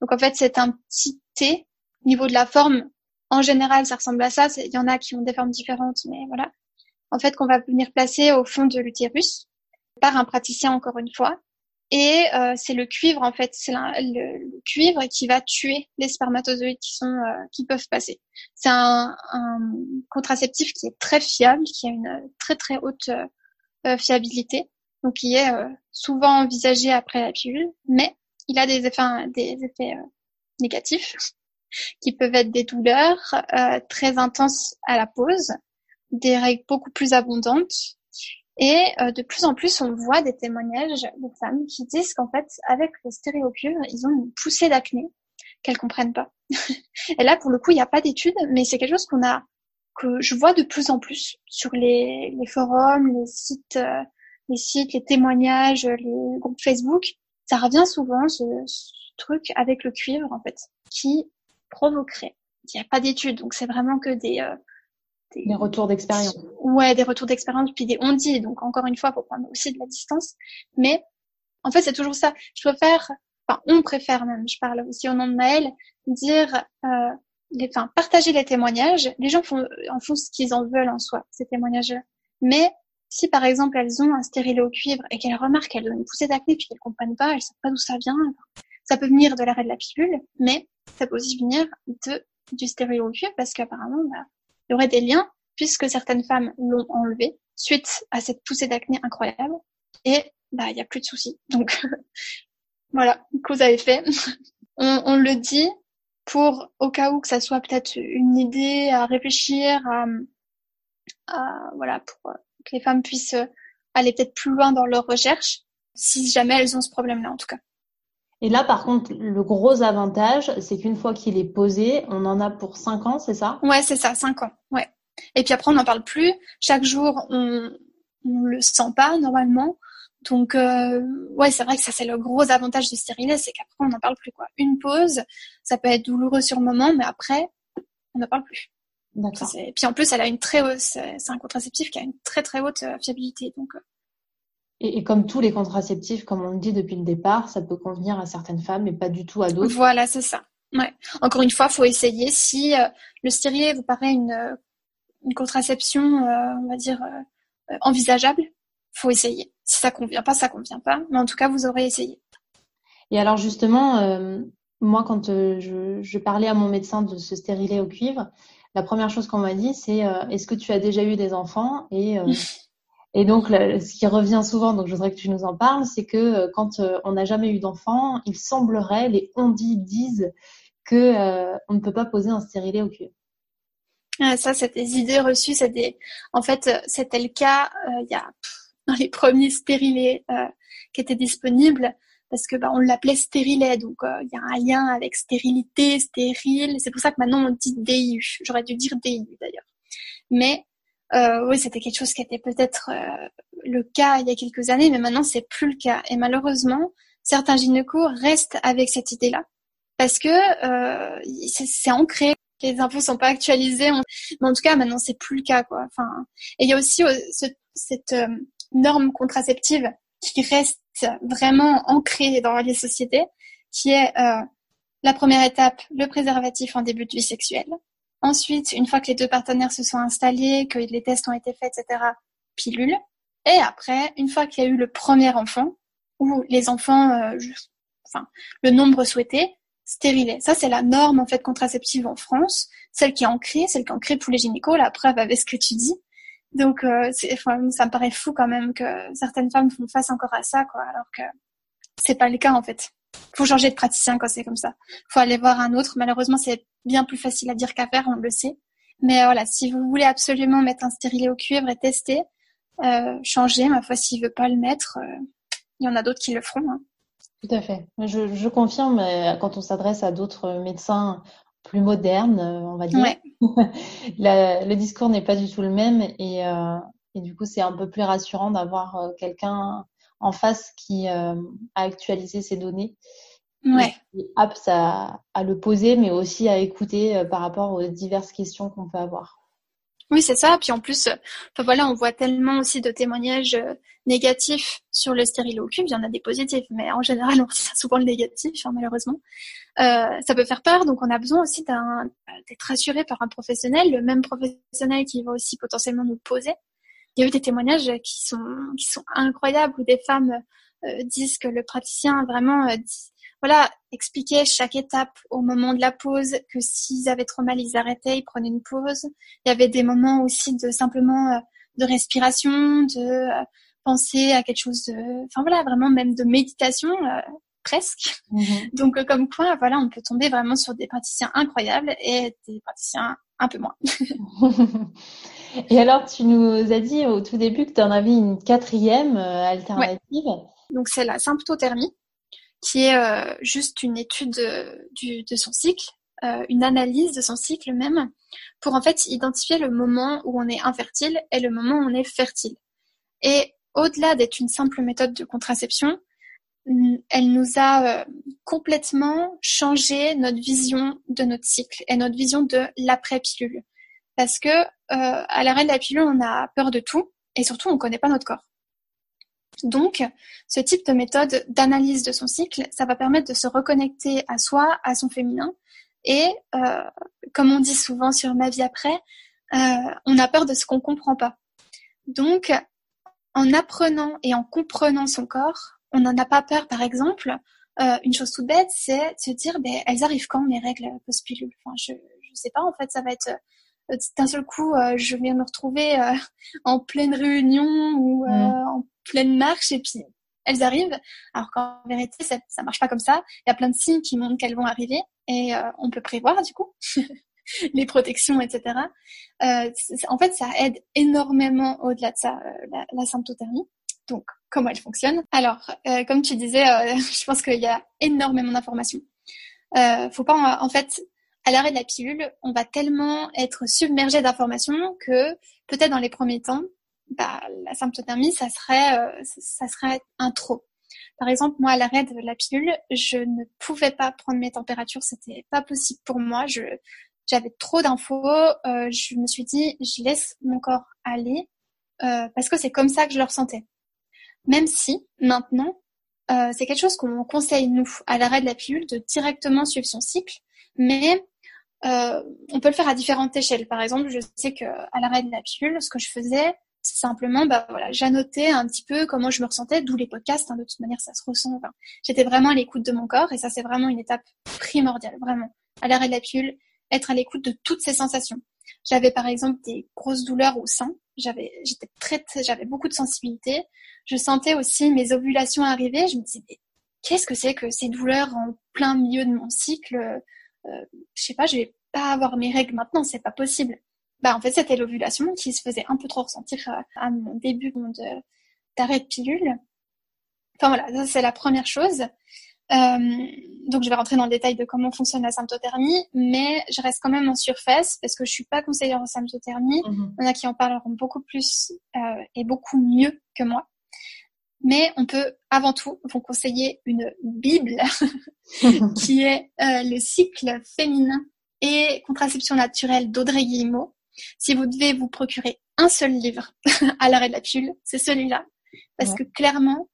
B: Donc en fait, c'est un petit thé. Au niveau de la forme, en général, ça ressemble à ça. Il y en a qui ont des formes différentes, mais voilà. En fait, qu'on va venir placer au fond de l'utérus par un praticien encore une fois et euh, c'est le cuivre en fait, c'est le, cuivre qui va tuer les spermatozoïdes qui sont euh, qui peuvent passer. C'est un, un, contraceptif qui est très fiable, qui a une très très haute euh, fiabilité, donc qui est souvent envisagé après la pilule, mais il a des effets des effets négatifs qui peuvent être des douleurs très intenses à la pause, des règles beaucoup plus abondantes et euh, de plus en plus, on voit des témoignages de femmes qui disent qu'en fait, avec le stéréocuve, ils ont une poussée d'acné qu'elles comprennent pas. [laughs] et là, pour le coup, il n'y a pas d'études, mais c'est quelque chose qu'on a que je vois de plus en plus sur les, les forums, les sites, euh, les sites, les témoignages, les groupes Facebook. Ça revient souvent ce, truc avec le cuivre en fait, qui provoquerait. Il n'y a pas d'études, donc c'est vraiment que des, euh,
A: des, retours d'expérience.
B: Ouais, des retours d'expérience puis des on dit. Donc encore une fois, faut prendre aussi de la distance. Mais en fait, c'est toujours ça. Je préfère, enfin, on préfère même. Je parle aussi au nom de Maëlle, dire euh, les, enfin, partager les témoignages. Les gens font, en font ce qu'ils en veulent en soi, ces témoignages-là. Mais si par exemple elles ont un stérilet au cuivre et qu'elles remarquent qu'elles ont une poussée d'acné puis qu'elles comprennent pas, elles savent pas d'où ça vient, ça peut venir de l'arrêt de la pilule, mais ça peut aussi venir de du cuivre parce qu'apparemment, bah, il y aurait des liens puisque certaines femmes l'ont enlevé suite à cette poussée d'acné incroyable et bah il y a plus de soucis. Donc [laughs] voilà, vous avez fait. [laughs] on, on le dit, pour au cas où que ça soit peut-être une idée à réfléchir, à, voilà, pour que les femmes puissent aller peut-être plus loin dans leur recherche, si jamais elles ont ce problème-là en tout cas.
A: Et là, par contre, le gros avantage, c'est qu'une fois qu'il est posé, on en a pour 5 ans, c'est ça?
B: Ouais, c'est ça, 5 ans. Ouais. Et puis après, on n'en parle plus. Chaque jour, on ne le sent pas normalement. Donc, euh, ouais, c'est vrai que ça, c'est le gros avantage du stérilet, c'est qu'après, on n'en parle plus. quoi. Une pause, ça peut être douloureux sur le moment, mais après, on n'en parle plus. D'accord. Et puis en plus, elle a une très haute, c'est un contraceptif qui a une très très haute euh, fiabilité. Donc, euh.
A: Et, et, comme tous les contraceptifs, comme on le dit depuis le départ, ça peut convenir à certaines femmes, mais pas du tout à d'autres.
B: Voilà, c'est ça. Ouais. Encore une fois, faut essayer. Si le stérilet vous paraît une, une contraception, on va dire envisageable, faut essayer. Si ça convient pas, ça convient pas. Mais en tout cas, vous aurez essayé.
A: Et alors justement, euh, moi, quand euh, je, parlais à mon médecin de se stériler au cuivre, la première chose qu'on m'a dit, c'est euh, est-ce que tu as déjà eu des enfants? Et [laughs] et donc, ce qui revient souvent, donc je voudrais que tu nous en parles, c'est que quand on n'a jamais eu d'enfant, il semblerait, les on dit disent que on ne peut pas poser un stérilet au cuivre.
B: Ah, ça, c'est des idées reçues. En fait, c'était le cas y a [laughs] dans les premiers stérilets euh, qui étaient disponibles parce que bah, on l'appelait stérilet, donc euh, il y a un lien avec stérilité, stérile. C'est pour ça que maintenant on dit DIU. J'aurais dû dire DIU d'ailleurs. Mais euh, oui, c'était quelque chose qui était peut-être euh, le cas il y a quelques années, mais maintenant c'est plus le cas. Et malheureusement, certains gynécos restent avec cette idée-là parce que c'est ancré. Les infos sont pas actualisées, mais en tout cas maintenant c'est plus le cas quoi. Enfin, et il y a aussi ce, cette norme contraceptive qui reste vraiment ancrée dans les sociétés, qui est euh, la première étape, le préservatif en début de vie sexuelle. Ensuite, une fois que les deux partenaires se sont installés, que les tests ont été faits, etc., pilule. Et après, une fois qu'il y a eu le premier enfant, ou les enfants, euh, enfin, le nombre souhaité, stérilé. Ça, c'est la norme, en fait, contraceptive en France. Celle qui est ancrée, celle qui est ancrée pour les gynécos, la preuve avec ce que tu dis. Donc, euh, enfin, ça me paraît fou quand même que certaines femmes font face encore à ça, quoi, alors que c'est pas le cas en fait. Faut changer de praticien quand c'est comme ça. Faut aller voir un autre. Malheureusement, c'est bien plus facile à dire qu'à faire, on le sait. Mais voilà, si vous voulez absolument mettre un stérilet au cuivre et tester, euh, changer, ma foi, s'il veut pas le mettre, euh, il y en a d'autres qui le feront. Hein.
A: Tout à fait. Je, je confirme, euh, quand on s'adresse à d'autres médecins plus moderne, euh, on va dire. [laughs] le discours n'est pas du tout le même et, euh, et du coup, c'est un peu plus rassurant d'avoir euh, quelqu'un en face qui a actualisé ses données.
B: Ouais.
A: Apte à, à, le poser, mais aussi à écouter par rapport aux diverses questions qu'on peut avoir.
B: Oui, c'est ça. Puis en plus, enfin voilà, on voit tellement aussi de témoignages euh, négatifs sur le cube. Il y en a des positifs, mais en général, on retient souvent le négatif, hein, malheureusement. Euh, ça peut faire peur, donc on a besoin aussi d'être rassuré par un professionnel, le même professionnel qui va aussi potentiellement nous poser. Il y a eu des témoignages qui sont qui sont incroyables où des femmes euh, disent que le praticien vraiment dit, voilà, expliquer chaque étape au moment de la pause, que s'ils avaient trop mal, ils arrêtaient, ils prenaient une pause. Il y avait des moments aussi de simplement euh, de respiration, de euh, penser à quelque chose de, enfin voilà, vraiment même de méditation euh, presque. Mm-hmm. Donc comme quoi, voilà, on peut tomber vraiment sur des praticiens incroyables et des praticiens un peu moins. [laughs]
A: et alors, tu nous as dit au tout début que tu en avais une quatrième alternative.
B: Donc c'est la symptothermie qui est euh, juste une étude de, du, de son cycle une analyse de son cycle même pour en fait identifier le moment où on est infertile et le moment où on est fertile. Et au-delà d'être une simple méthode de contraception, elle nous a complètement changé notre vision de notre cycle et notre vision de l'après-pilule. Parce que à l'arrêt de la pilule, on a peur de tout et surtout on ne connaît pas notre corps. Donc, ce type de méthode d'analyse de son cycle, ça va permettre de se reconnecter à soi, à son féminin. Et euh, comme on dit souvent sur ma vie après, euh, on a peur de ce qu'on comprend pas. Donc, en apprenant et en comprenant son corps, on n'en a pas peur. Par exemple, euh, une chose toute bête, c'est de se dire, ben, elles arrivent quand mes règles post-pilule Enfin, je ne sais pas. En fait, ça va être d'un seul coup, je vais me retrouver en pleine réunion ou mmh. en pleine marche et puis elles arrivent. Alors qu'en vérité, ça, ça marche pas comme ça. Il y a plein de signes qui montrent qu'elles vont arriver et euh, on peut prévoir du coup [laughs] les protections, etc. Euh, en fait, ça aide énormément au-delà de ça, euh, la, la, symptothermie. Donc, comment elle fonctionne Alors, euh, comme tu disais, [laughs] je pense qu'il y a énormément d'informations. faut pas, en, en fait, à l'arrêt de la pilule, on va tellement être submergé d'informations que peut-être dans les premiers temps, bah, la symptothermie, ça serait, euh, ça serait un trop. Par exemple, moi, à l'arrêt de la pilule, je ne pouvais pas prendre mes températures, c'était pas possible pour moi. Je, j'avais trop d'infos. Euh, je me suis dit, je laisse mon corps aller euh, parce que c'est comme ça que je le ressentais. Même si maintenant, euh, c'est quelque chose qu'on conseille nous à l'arrêt de la pilule de directement suivre son cycle, mais euh, on peut le faire à différentes échelles. Par exemple, je sais que à l'arrêt de la pilule, ce que je faisais, simplement, bah voilà, j'annotais un petit peu comment je me ressentais, d'où les podcasts. Hein, de toute manière, ça se ressent. Enfin, j'étais vraiment à l'écoute de mon corps et ça, c'est vraiment une étape primordiale, vraiment. À l'arrêt de la pilule, être à l'écoute de toutes ces sensations. J'avais par exemple des grosses douleurs au sein. J'avais, j'étais très, j'avais beaucoup de sensibilité. Je sentais aussi mes ovulations arriver. Je me disais, qu'est-ce que c'est que ces douleurs en plein milieu de mon cycle euh, Je sais pas, je vais pas avoir mes règles maintenant, c'est pas possible bah en fait c'était l'ovulation qui se faisait un peu trop ressentir euh, à, mon début d'arrêt de pilule. Enfin voilà, ça c'est la première chose. Euh, donc je vais rentrer dans le détail de comment fonctionne la symptothermie, mais je reste quand même en surface parce que je suis pas conseillère en symptothermie. Mm-hmm. Il y en a qui en parleront beaucoup plus euh, et beaucoup mieux que moi. Mais on peut avant tout vous conseiller une Bible [laughs] qui est euh, le cycle féminin et contraception naturelle d'Audrey Guillemot, si vous devez vous procurer un seul livre [laughs] à l'arrêt de la pilule, c'est celui-là. Parce que clairement,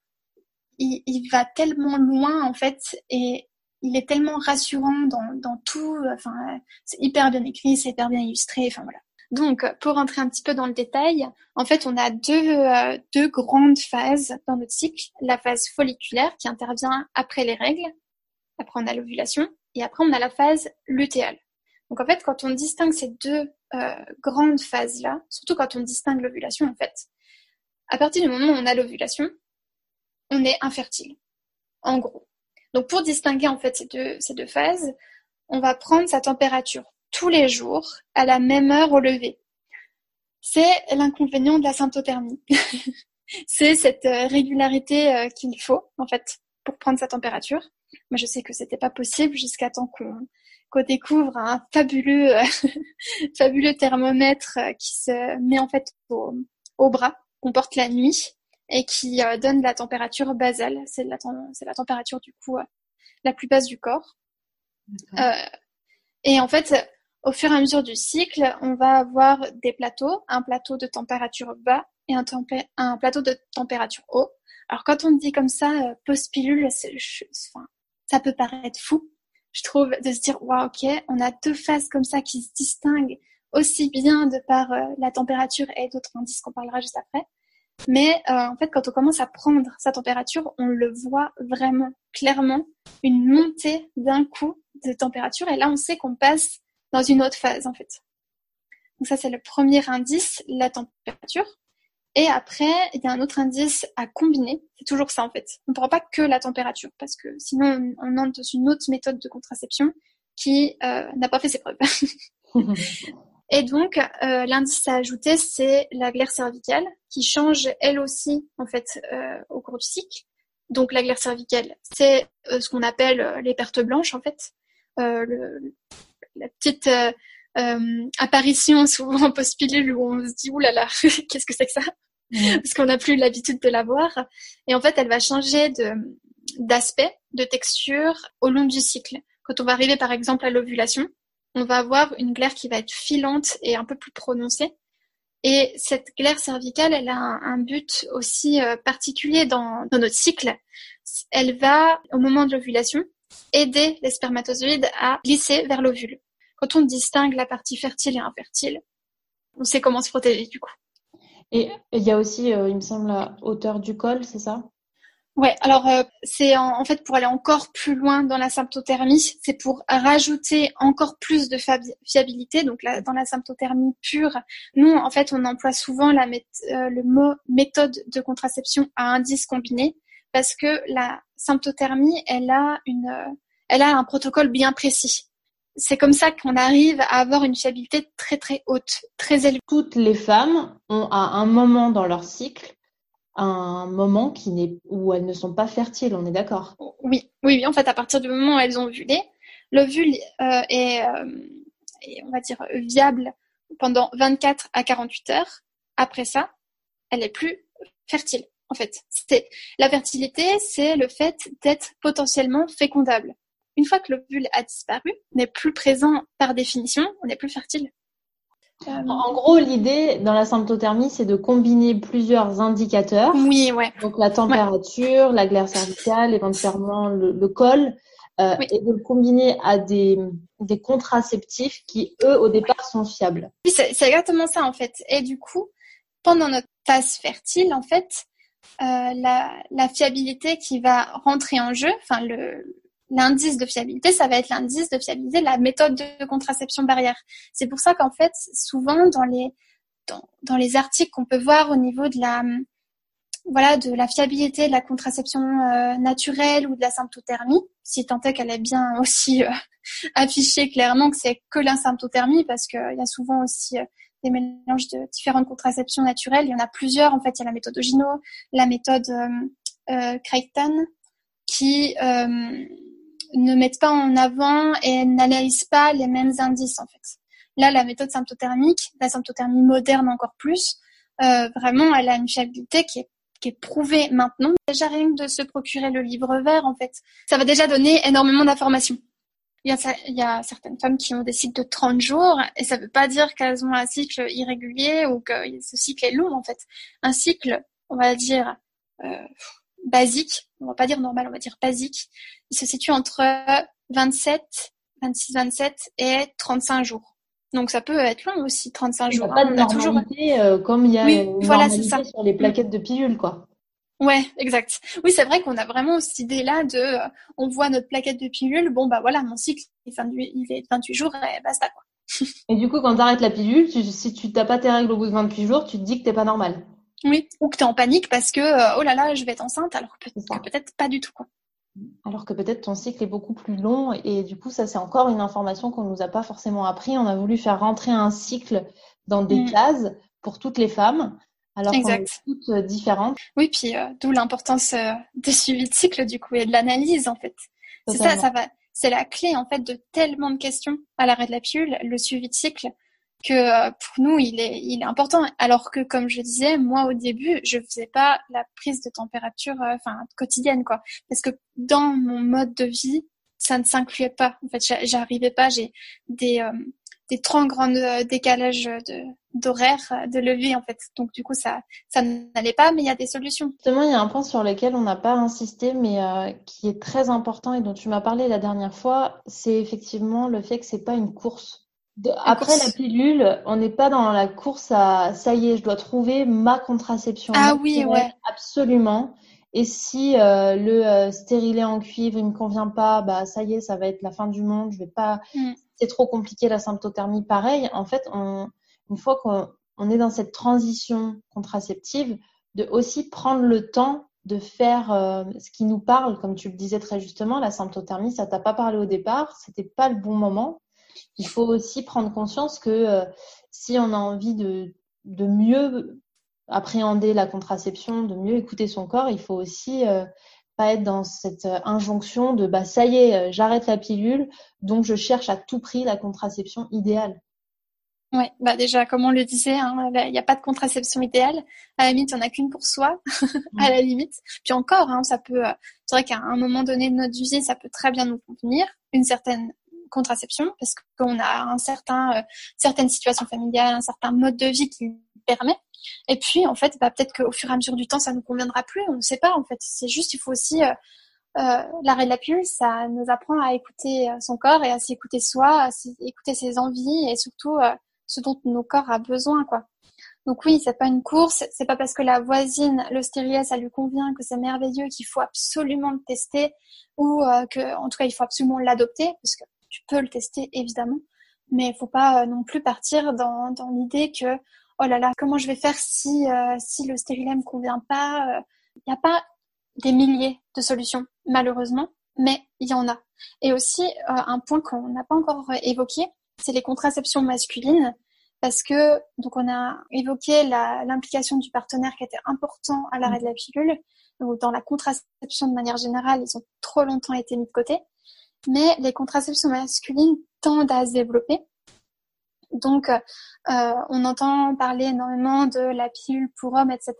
B: il, va tellement loin, en fait, et il est tellement rassurant dans, dans tout. Enfin, c'est hyper bien écrit, c'est hyper bien illustré. Enfin, voilà. Donc, pour rentrer un petit peu dans le détail, en fait, on a deux, euh, deux grandes phases dans notre cycle. La phase folliculaire qui intervient après les règles. Après, on a l'ovulation. Et après, on a la phase lutéale. Donc, en fait, quand on distingue ces deux euh, grande phase-là, surtout quand on distingue l'ovulation en fait. À partir du moment où on a l'ovulation, on est infertile, en gros. Donc pour distinguer en fait ces deux, ces deux phases, on va prendre sa température tous les jours à la même heure au lever. C'est l'inconvénient de la symptothermie. [laughs] c'est cette euh, régularité euh, qu'il faut en fait pour prendre sa température. Moi je sais que c'était pas possible jusqu'à temps qu'on qu'on découvre un fabuleux, [laughs] fabuleux thermomètre euh, qui se met en fait au, au bras, qu'on porte la nuit et qui euh, donne la température basale. C'est la, c'est la température du coup euh, la plus basse du corps. et en fait, au fur et à mesure du cycle, on va avoir des plateaux, un plateau de température bas et un, plateau de température haut. Alors quand on dit comme ça, post-pilule, enfin, ça peut paraître fou, je trouve, de se dire, waouh, ok, on a deux phases comme ça qui se distinguent aussi bien de par euh, la température et d'autres indices qu'on parlera juste après. Mais euh, en fait, quand on commence à prendre sa température, on le voit vraiment clairement, une montée d'un coup de température. Et là, on sait qu'on passe dans une autre phase, en fait. Donc ça, c'est le premier indice, la température. Et après, il y a un autre indice à combiner. C'est toujours ça en fait. On ne prend pas que la température parce que sinon on, entre dans une autre méthode de contraception qui euh, n'a pas fait ses preuves. [laughs] Et donc, euh, l'indice à ajouter, c'est la glaire cervicale qui change elle aussi en fait euh, au cours du cycle. Donc la glaire cervicale, c'est ce qu'on appelle les pertes blanches en fait. Le, la petite apparition souvent post-pilule où on se dit là là, [laughs] qu'est-ce que c'est que ça? Parce qu'on n'a plus l'habitude de la voir. Et en fait, elle va changer de d'aspect, de texture au long du cycle. Quand on va arriver par exemple à l'ovulation, on va avoir une glaire qui va être filante et un peu plus prononcée. Et cette glaire cervicale, elle a un, but aussi euh, particulier dans, notre cycle. Elle va, au moment de l'ovulation, aider les spermatozoïdes à glisser vers l'ovule. Quand on distingue la partie fertile et infertile, on sait comment se protéger du coup.
A: Et il y a aussi, euh, il me semble, la hauteur du col, c'est ça?
B: Ouais, alors euh, c'est en, fait pour aller encore plus loin dans la symptothermie, c'est pour rajouter encore plus de fiabilité. Donc là, dans la symptothermie pure, nous en fait on emploie souvent la euh, le mot méthode de contraception à indice combiné parce que la symptothermie, elle a une, elle a un protocole bien précis. C'est comme ça qu'on arrive à avoir une fiabilité très très haute, très élevée.
A: Toutes les femmes ont à un moment dans leur cycle un moment qui n'est où elles ne sont pas fertiles, on est d'accord?
B: Oui, oui, oui, en fait, à partir du moment où elles ont ovulé, l'ovule euh, est, euh, est, on va dire, viable pendant 24 à 48 heures. Après ça, elle est plus fertile. En fait, c'est la fertilité, c'est le fait d'être potentiellement fécondable. Une fois que l'ovule a disparu, n'est plus présent par définition, on n'est plus fertile.
A: En gros, l'idée dans la symptothermie, c'est de combiner plusieurs indicateurs.
B: Oui, ouais.
A: Donc la température, la glaire cervicale, éventuellement le, col, euh, et de le combiner à des, des contraceptifs qui, eux, au départ, sont fiables.
B: Oui, c'est exactement ça, en fait. Et du coup, pendant notre phase fertile, en fait, euh, la, la fiabilité qui va rentrer en jeu, enfin le, l'indice de fiabilité, ça va être l'indice de fiabilité de la méthode de contraception barrière. C'est pour ça qu'en fait, souvent dans les dans, dans les articles qu'on peut voir au niveau de la voilà de la fiabilité de la contraception euh, naturelle ou de la symptothermie, si tant est qu'elle est bien [laughs] aussi euh, affichée clairement que c'est que la symptothermie, parce qu'il y a souvent aussi euh, des mélanges de différentes contraceptions naturelles. Il y en a plusieurs en fait. Il y a la méthode Ogino, la méthode Creighton, qui ne mettent pas en avant et n'analysent pas les mêmes indices en fait. Là, la méthode symptothermique, la symptothermie moderne encore plus, euh, vraiment, elle a une fiabilité qui est, qui est prouvée maintenant. Déjà rien que de se procurer le livre vert, en fait, ça va déjà donner énormément d'informations. Il y, a, certaines femmes qui ont des cycles de 30 jours et ça ne veut pas dire qu'elles ont un cycle irrégulier ou que ce cycle est long en fait. Un cycle, on va dire, euh, basique, on va pas dire normal, on va dire basique, il se situe entre 27, 26, 27 et 35 jours. Donc ça peut être long aussi, 35 jours.
A: Il n'y a pas de normalité euh, comme il y a une voilà, ça. sur les plaquettes de pilules, quoi.
B: Ouais, exact. Oui, c'est vrai qu'on a vraiment cette idée-là de, euh, on voit notre plaquette de pilule, bon bah voilà, mon cycle il est 28 jours et basta quoi. [laughs]
A: et du coup, quand tu arrêtes la pilule, si tu n'as pas tes règles au bout de 28 jours, tu te dis que t'es pas normal.
B: Oui, ou que tu es en panique parce que euh, oh là là, je vais être enceinte, alors que peut-être pas du tout. Quoi.
A: Alors que peut-être ton cycle est beaucoup plus long et du coup, ça c'est encore une information qu'on ne nous a pas forcément appris. On a voulu faire rentrer un cycle dans des mm. cases pour toutes les femmes, alors qu'on est toutes euh, différentes.
B: Oui, puis euh, d'où l'importance des suivis de cycle du coup et de l'analyse en fait. C'est ça, ça va, c'est la clé en fait de tellement de questions à l'arrêt de la pilule, le suivi de cycle que euh, pour nous il est il est important. Alors que comme je disais moi au début je faisais pas la prise de température euh, enfin quotidienne quoi. Parce que dans mon mode de vie ça ne s'incluait pas. En fait j'arrivais pas. J'ai des euh, des trop grands décalages de d'horaire de lever en fait. Donc du coup ça ça n'allait pas mais il y a des solutions.
A: Justement il y a un point sur lequel on n'a pas insisté mais qui est très important et dont tu m'as parlé la dernière fois c'est effectivement le fait que c'est pas une course après la pilule, on n'est pas dans la course à ça y est, je dois trouver ma contraception.
B: Ah oui, ouais.
A: Absolument. Et si euh, le euh, stérilet en cuivre il me convient pas, bah ça y est, ça va être la fin du monde. Je vais pas. Mm. C'est trop compliqué la symptothermie. Pareil. En fait, on, une fois qu'on est dans cette transition contraceptive, de aussi prendre le temps de faire euh, ce qui nous parle, comme tu le disais très justement, la symptothermie, ça t'a pas parlé au départ, c'était pas le bon moment il faut aussi prendre conscience que euh, si on a envie de, de, mieux appréhender la contraception, de mieux écouter son corps, il faut aussi euh, pas être dans cette injonction de bah ça y est, j'arrête la pilule, donc je cherche à tout prix la contraception idéale.
B: Oui, bah déjà, comme on le disait, hein, il n'y a pas de contraception idéale. À la limite, il n'y en a qu'une pour soi, [laughs] à la limite. Puis encore, hein, ça peut, c'est vrai qu'à un moment donné de notre vie, ça peut très bien nous convenir, une certaine contraception, parce qu'on a un certain, euh, certaines situations familiales, un certain mode de vie qui permet. Et puis, en fait, bah, peut-être qu'au fur et à mesure du temps, ça nous conviendra plus. On ne sait pas, en fait. C'est juste, il faut aussi euh, euh, l'arrêt de la pilule, ça nous apprend à écouter son corps et à s'écouter soi, à écouter ses envies et surtout ce dont nos corps a besoin, quoi. Donc oui, c'est pas une course, c'est pas parce que la voisine, le stérilet, ça lui convient, que c'est merveilleux, qu'il faut absolument le tester ou euh, que, en tout cas, il faut absolument l'adopter parce que tu peux le tester évidemment, mais il faut pas euh, non plus partir dans, dans l'idée que oh là là, comment je vais faire si euh, si le stérilet me convient pas Il n'y a pas des milliers de solutions malheureusement, mais il y en a. Et aussi un point qu'on n'a pas encore évoqué, c'est les contraceptions masculines parce que donc on a évoqué l'implication du partenaire qui était important à l'arrêt de la pilule. Ou dans la contraception de manière générale ils ont trop longtemps été mis de côté mais les contraceptions masculines tendent à se développer donc euh, on entend parler énormément de la pilule pour hommes etc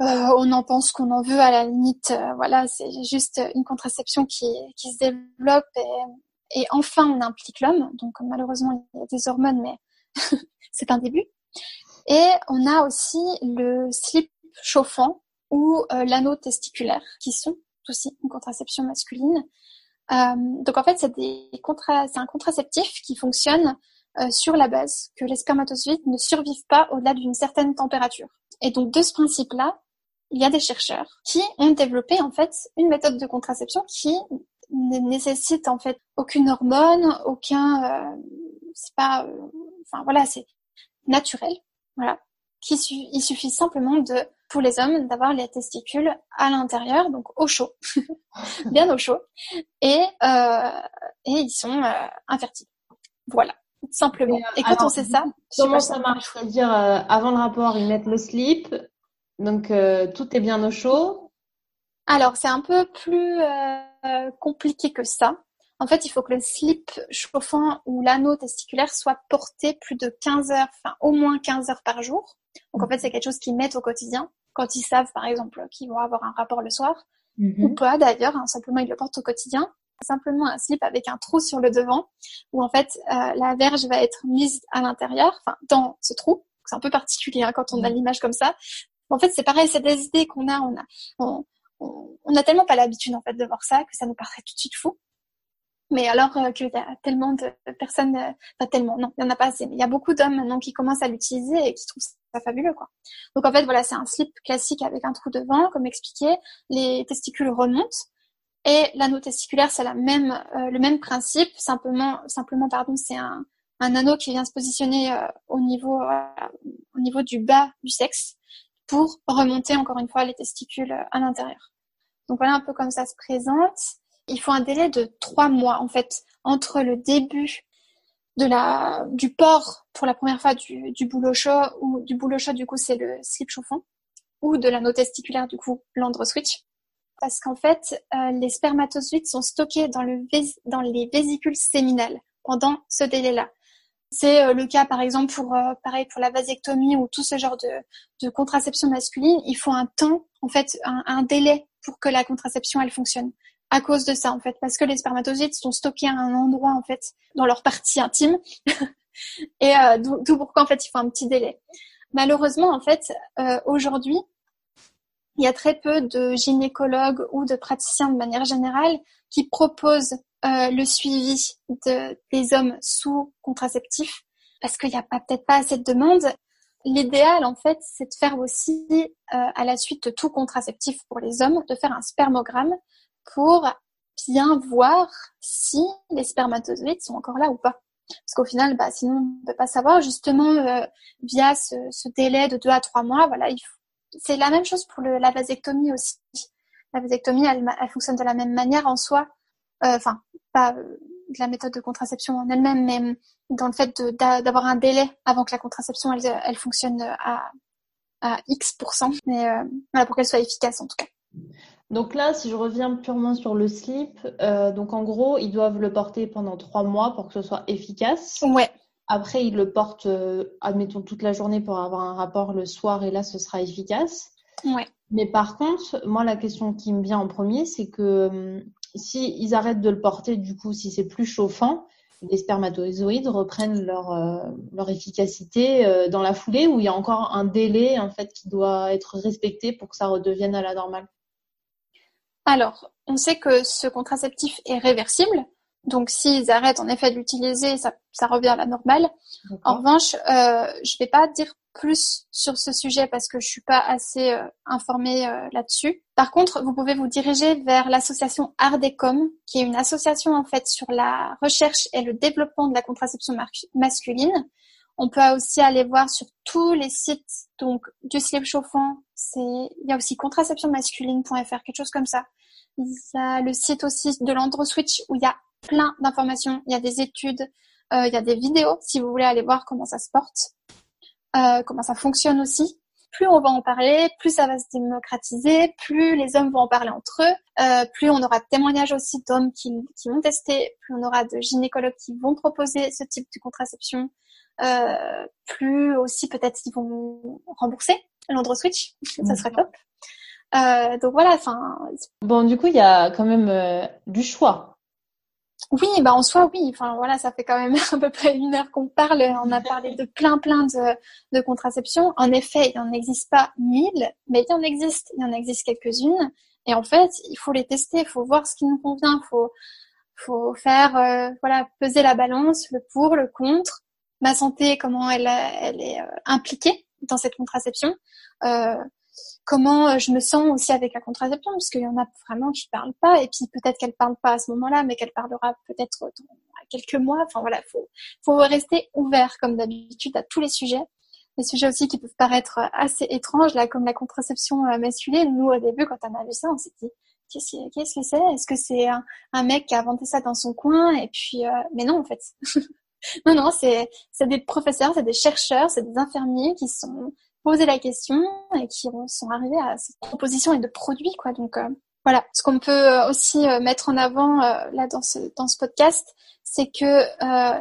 B: euh, on en pense qu'on en veut à la limite euh, voilà c'est juste une contraception qui se développe et et enfin, on implique l'homme. Donc, malheureusement, il y a des hormones, mais [laughs] c'est un début. Et on a aussi le slip chauffant ou euh, l'anneau testiculaire, qui sont aussi une contraception masculine. Euh, donc, en fait, c'est c'est un contraceptif qui fonctionne euh, sur la base que les spermatozoïdes ne survivent pas au-delà d'une certaine température. Et donc, de ce principe-là, il y a des chercheurs qui ont développé en fait une méthode de contraception qui ne nécessite en fait aucune hormone, aucun, euh, c'est pas, euh, enfin voilà, c'est naturel, voilà. Il suffit simplement de, pour les hommes, d'avoir les testicules à l'intérieur, donc au chaud, [laughs] bien au chaud, et euh, et ils sont euh, infertiles. Voilà, simplement. Et, quand on sait ça,
A: comment ça marche C'est-à-dire avant le rapport, ils mettent le slip, donc tout est bien au chaud.
B: Alors c'est un peu plus euh, compliqué que ça. En fait, il faut que le slip chauffant ou l'anneau testiculaire soit porté plus de 15 heures, enfin au moins 15 heures par jour. Donc en fait, c'est quelque chose qu'ils mettent au quotidien quand ils savent, par exemple, qu'ils vont avoir un rapport le soir, ou mhm. pas d'ailleurs, hein, simplement ils le portent au quotidien. Simplement un slip avec un trou sur le devant, où en fait euh, la verge va être mise à l'intérieur, enfin dans ce trou. C'est un peu particulier hein, quand on a mhm. l'image comme ça. En fait, c'est pareil, c'est des idées qu'on a. On a, on, on n'a tellement pas l'habitude en fait de voir ça que ça nous paraît tout de suite fou. Mais alors euh, qu'il y a tellement de personnes, euh, pas tellement, non, il y en a pas assez, mais il y a beaucoup d'hommes maintenant qui commencent à l'utiliser et qui trouvent fabuleux, quoi. Donc en fait, voilà, c'est un slip classique avec un trou devant, comme expliqué. Les testicules remontent et l'anneau testiculaire, c'est la même, euh, le même principe. Simplement, simplement, pardon, c'est un, un anneau qui vient se positionner au niveau, au niveau du bas du sexe pour remonter encore une fois les testicules à l'intérieur. Donc voilà un peu comme ça se présente. Il faut un délai de trois mois en fait entre le début de la du port pour la première fois du, du boulot chaud ou du boulot chaud du coup c'est le slip chauffant ou de l'anneau testiculaire du coup l'andro switch. Parce qu'en fait euh, les spermatozoïdes sont stockés dans le dans les vésicules séminales pendant ce délai-là. C'est euh, le cas par exemple pour euh, pareil pour la vasectomie ou tout ce genre de, de contraception masculine, il faut un temps en fait un, un délai pour que la contraception elle fonctionne à cause de ça en fait parce que les spermatozoïdes sont stockés à un endroit en fait dans leur partie intime. [laughs] Et euh, d'où pourquoi en fait il faut un petit délai. Malheureusement en fait euh, aujourd'hui il y a très peu de gynécologues ou de praticiens de manière générale qui proposent euh, le suivi de, des hommes sous contraceptifs parce qu'il n'y a peut-être pas assez de demandes. L'idéal, en fait, c'est de faire aussi, euh, à la suite de tout contraceptif pour les hommes, de faire un spermogramme pour bien voir si les spermatozoïdes sont encore là ou pas. Parce qu'au final, bah, sinon, on ne peut pas savoir. Justement, euh, via ce, ce, délai de deux à trois mois, voilà, il c'est la même chose pour le, la vasectomie aussi. La vasectomie, elle, elle, fonctionne de la même manière en soi. Euh, enfin, pas de la méthode de contraception en elle-même, mais dans le fait d'avoir un délai avant que la contraception elle, elle fonctionne à, à X%, mais euh, voilà, pour qu'elle soit efficace en tout cas.
A: Donc là, si je reviens purement sur le slip, euh, donc en gros, ils doivent le porter pendant trois mois pour que ce soit efficace.
B: Ouais.
A: Après, ils le portent, euh, admettons, toute la journée pour avoir un rapport le soir et là, ce sera efficace.
B: Ouais.
A: Mais par contre, moi, la question qui me vient en premier, c'est que hum, si ils arrêtent de le porter, du coup, si c'est plus chauffant, les spermatozoïdes reprennent leur, euh, leur efficacité euh, dans la foulée ou il y a encore un délai en fait qui doit être respecté pour que ça redevienne à la normale?
B: Alors, on sait que ce contraceptif est réversible. Donc, s'ils arrêtent en effet de l'utiliser, ça, ça revient à la normale. En revanche, euh, je vais pas dire plus sur ce sujet parce que je suis pas assez euh, informée euh, là-dessus. Par contre, vous pouvez vous diriger vers l'association Ardecom, qui est une association en fait sur la recherche et le développement de la contraception masculine. On peut aussi aller voir sur tous les sites donc du slip chauffant. C'est il y a aussi contraceptionmasculine.fr, quelque chose comme ça. Il y a le site aussi de l'Androswitch où il y a plein d'informations. Il y a des études, euh, il y a des vidéos si vous voulez aller voir comment ça se porte. Euh, comment ça fonctionne aussi. Plus on va en parler, plus ça va se démocratiser, plus les hommes vont en parler entre eux, euh, plus on aura de témoignages aussi d'hommes qui, qui vont tester, plus on aura de gynécologues qui vont proposer ce type de contraception, euh, plus aussi peut-être ils vont rembourser l'Androswitch, ça serait top. Euh, donc voilà, enfin.
A: Bon, du coup, il y a quand même euh, du choix
B: oui, bah en soi, oui. Enfin voilà, ça fait quand même [laughs] à peu près une heure qu'on parle. On a parlé de plein, plein de, de contraception. En effet, il n'en existe pas mille, mais il en existe. Il en existe quelques-unes. Et en fait, il faut les tester. Il faut voir ce qui nous convient. Il faut, faut faire, euh, voilà, peser la balance, le pour, le contre. Ma santé, comment elle, elle est euh, impliquée dans cette contraception. Euh, comment euh, je me sens aussi avec la contraception, parce qu'il y en a vraiment qui parlent pas, et puis peut-être qu'elle parle pas à ce moment-là, mais qu'elle parlera peut-être dans quelques mois. Enfin voilà, faut faut rester ouvert comme d'habitude à tous les sujets. Les sujets aussi qui peuvent paraître assez étranges, là, comme la contraception euh, masculine. Nous, au début, quand on a vu ça, on s'est dit, qu'est-ce que c'est? Est-ce que c'est un, mec qui a inventé ça dans son coin? Et puis, euh, mais non, en fait. [laughs] [laughs] non, non, c'est des professeurs, c'est des chercheurs, c'est des infirmiers qui sont poser la question et qui sont arrivés à cette proposition et de produits quoi. Donc euh, voilà. Ce qu'on peut euh, aussi euh, mettre en avant là dans ce dans ce podcast c'est que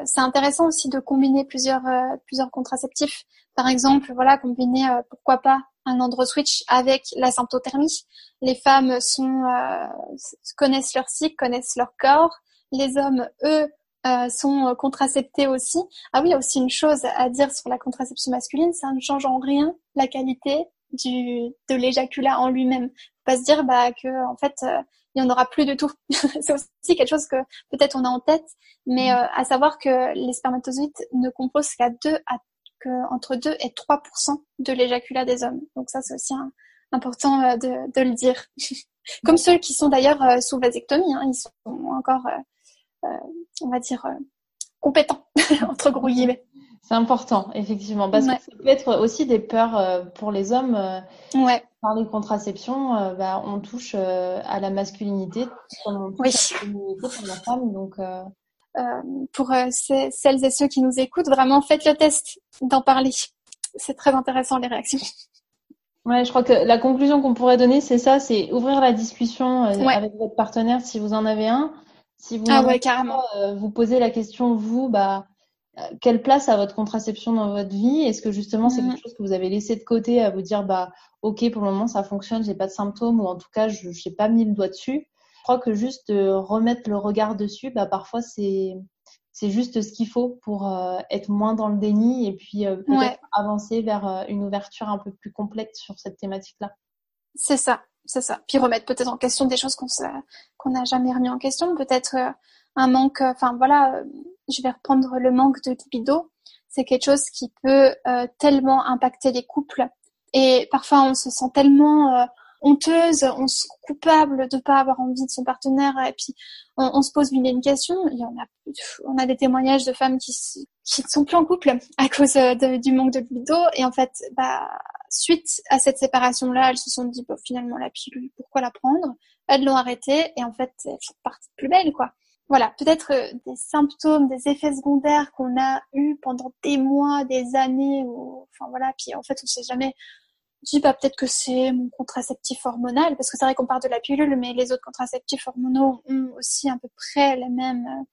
B: c'est intéressant aussi de combiner plusieurs plusieurs contraceptifs. Par exemple voilà combiner pourquoi pas un androswitch avec la symptothermie. Les femmes sont connaissent leur cycle connaissent leur corps. Les hommes eux euh, sont euh, contraceptés aussi. Ah oui, il y a aussi une chose à dire sur la contraception masculine, ça ne change en rien la qualité du de l'éjaculat en lui-même. Faut pas se dire bah que en fait euh, il y en aura plus du tout. [laughs] c'est aussi quelque chose que peut-être on a en tête, mais mm. à savoir que les spermatozoïdes ne composent qu'à deux à que entre 2 et 3% de l'éjaculat des hommes. Donc ça c'est aussi important de, de le dire. [laughs] Comme ceux qui sont d'ailleurs sous vasectomie, hein, ils sont encore euh, on va dire, euh, compétent, [laughs] entre gros guillemets.
A: C'est important, effectivement, parce que ça peut être aussi des peurs euh, pour les hommes.
B: Ouais.
A: Par les contraceptions, bah, on touche à la masculinité, comme on touche à la féminité pour la femme. Donc,
B: pour celles et ceux qui nous écoutent, vraiment faites le test d'en parler. C'est très intéressant les réactions.
A: Ouais, je crois que la conclusion qu'on pourrait donner, c'est ça, c'est ouvrir la discussion avec votre partenaire si vous en avez un. Si vous
B: ah ouais, carrément.
A: Euh, vous posez la question, vous, bah, euh, quelle place a votre contraception dans votre vie? Est-ce que justement c'est quelque mm. chose que vous avez laissé de côté à vous dire, bah, ok, pour le moment ça fonctionne, j'ai pas de symptômes ou en tout cas je n'ai pas mis le doigt dessus? Je crois que juste remettre le regard dessus, bah, parfois c'est c'est juste ce qu'il faut pour euh, être moins dans le déni et puis peut-être avancer vers une ouverture un peu plus complète sur cette thématique-là.
B: C'est ça c'est ça. Puis remettre peut-être en question des choses qu'on qu'on n'a jamais remis en question. Peut-être euh, un manque. Euh, enfin voilà, euh, je vais reprendre le manque de libido. C'est quelque chose qui peut tellement impacter les couples. Et parfois on se sent tellement honteuse, on se coupable de pas avoir envie de son partenaire. Et puis on, se pose mille une question. Il y en a, on a des témoignages de femmes qui qui ne sont plus en couple à cause du manque de libido. Et en fait, bah suite à cette séparation-là, elles se sont dit, bon, finalement, la pilule, pourquoi la prendre? Elles l'ont arrêtée et en fait, elles sont parties plus belles, quoi. Voilà, peut-être euh, des symptômes, des effets secondaires qu'on a eu pendant des mois, des années, ou enfin voilà, puis en fait, on sait jamais dis bah peut-être que c'est mon contraceptif hormonal parce que c'est vrai qu'on parle de la pilule mais les autres contraceptifs hormonaux ont aussi à peu près les mêmes euh,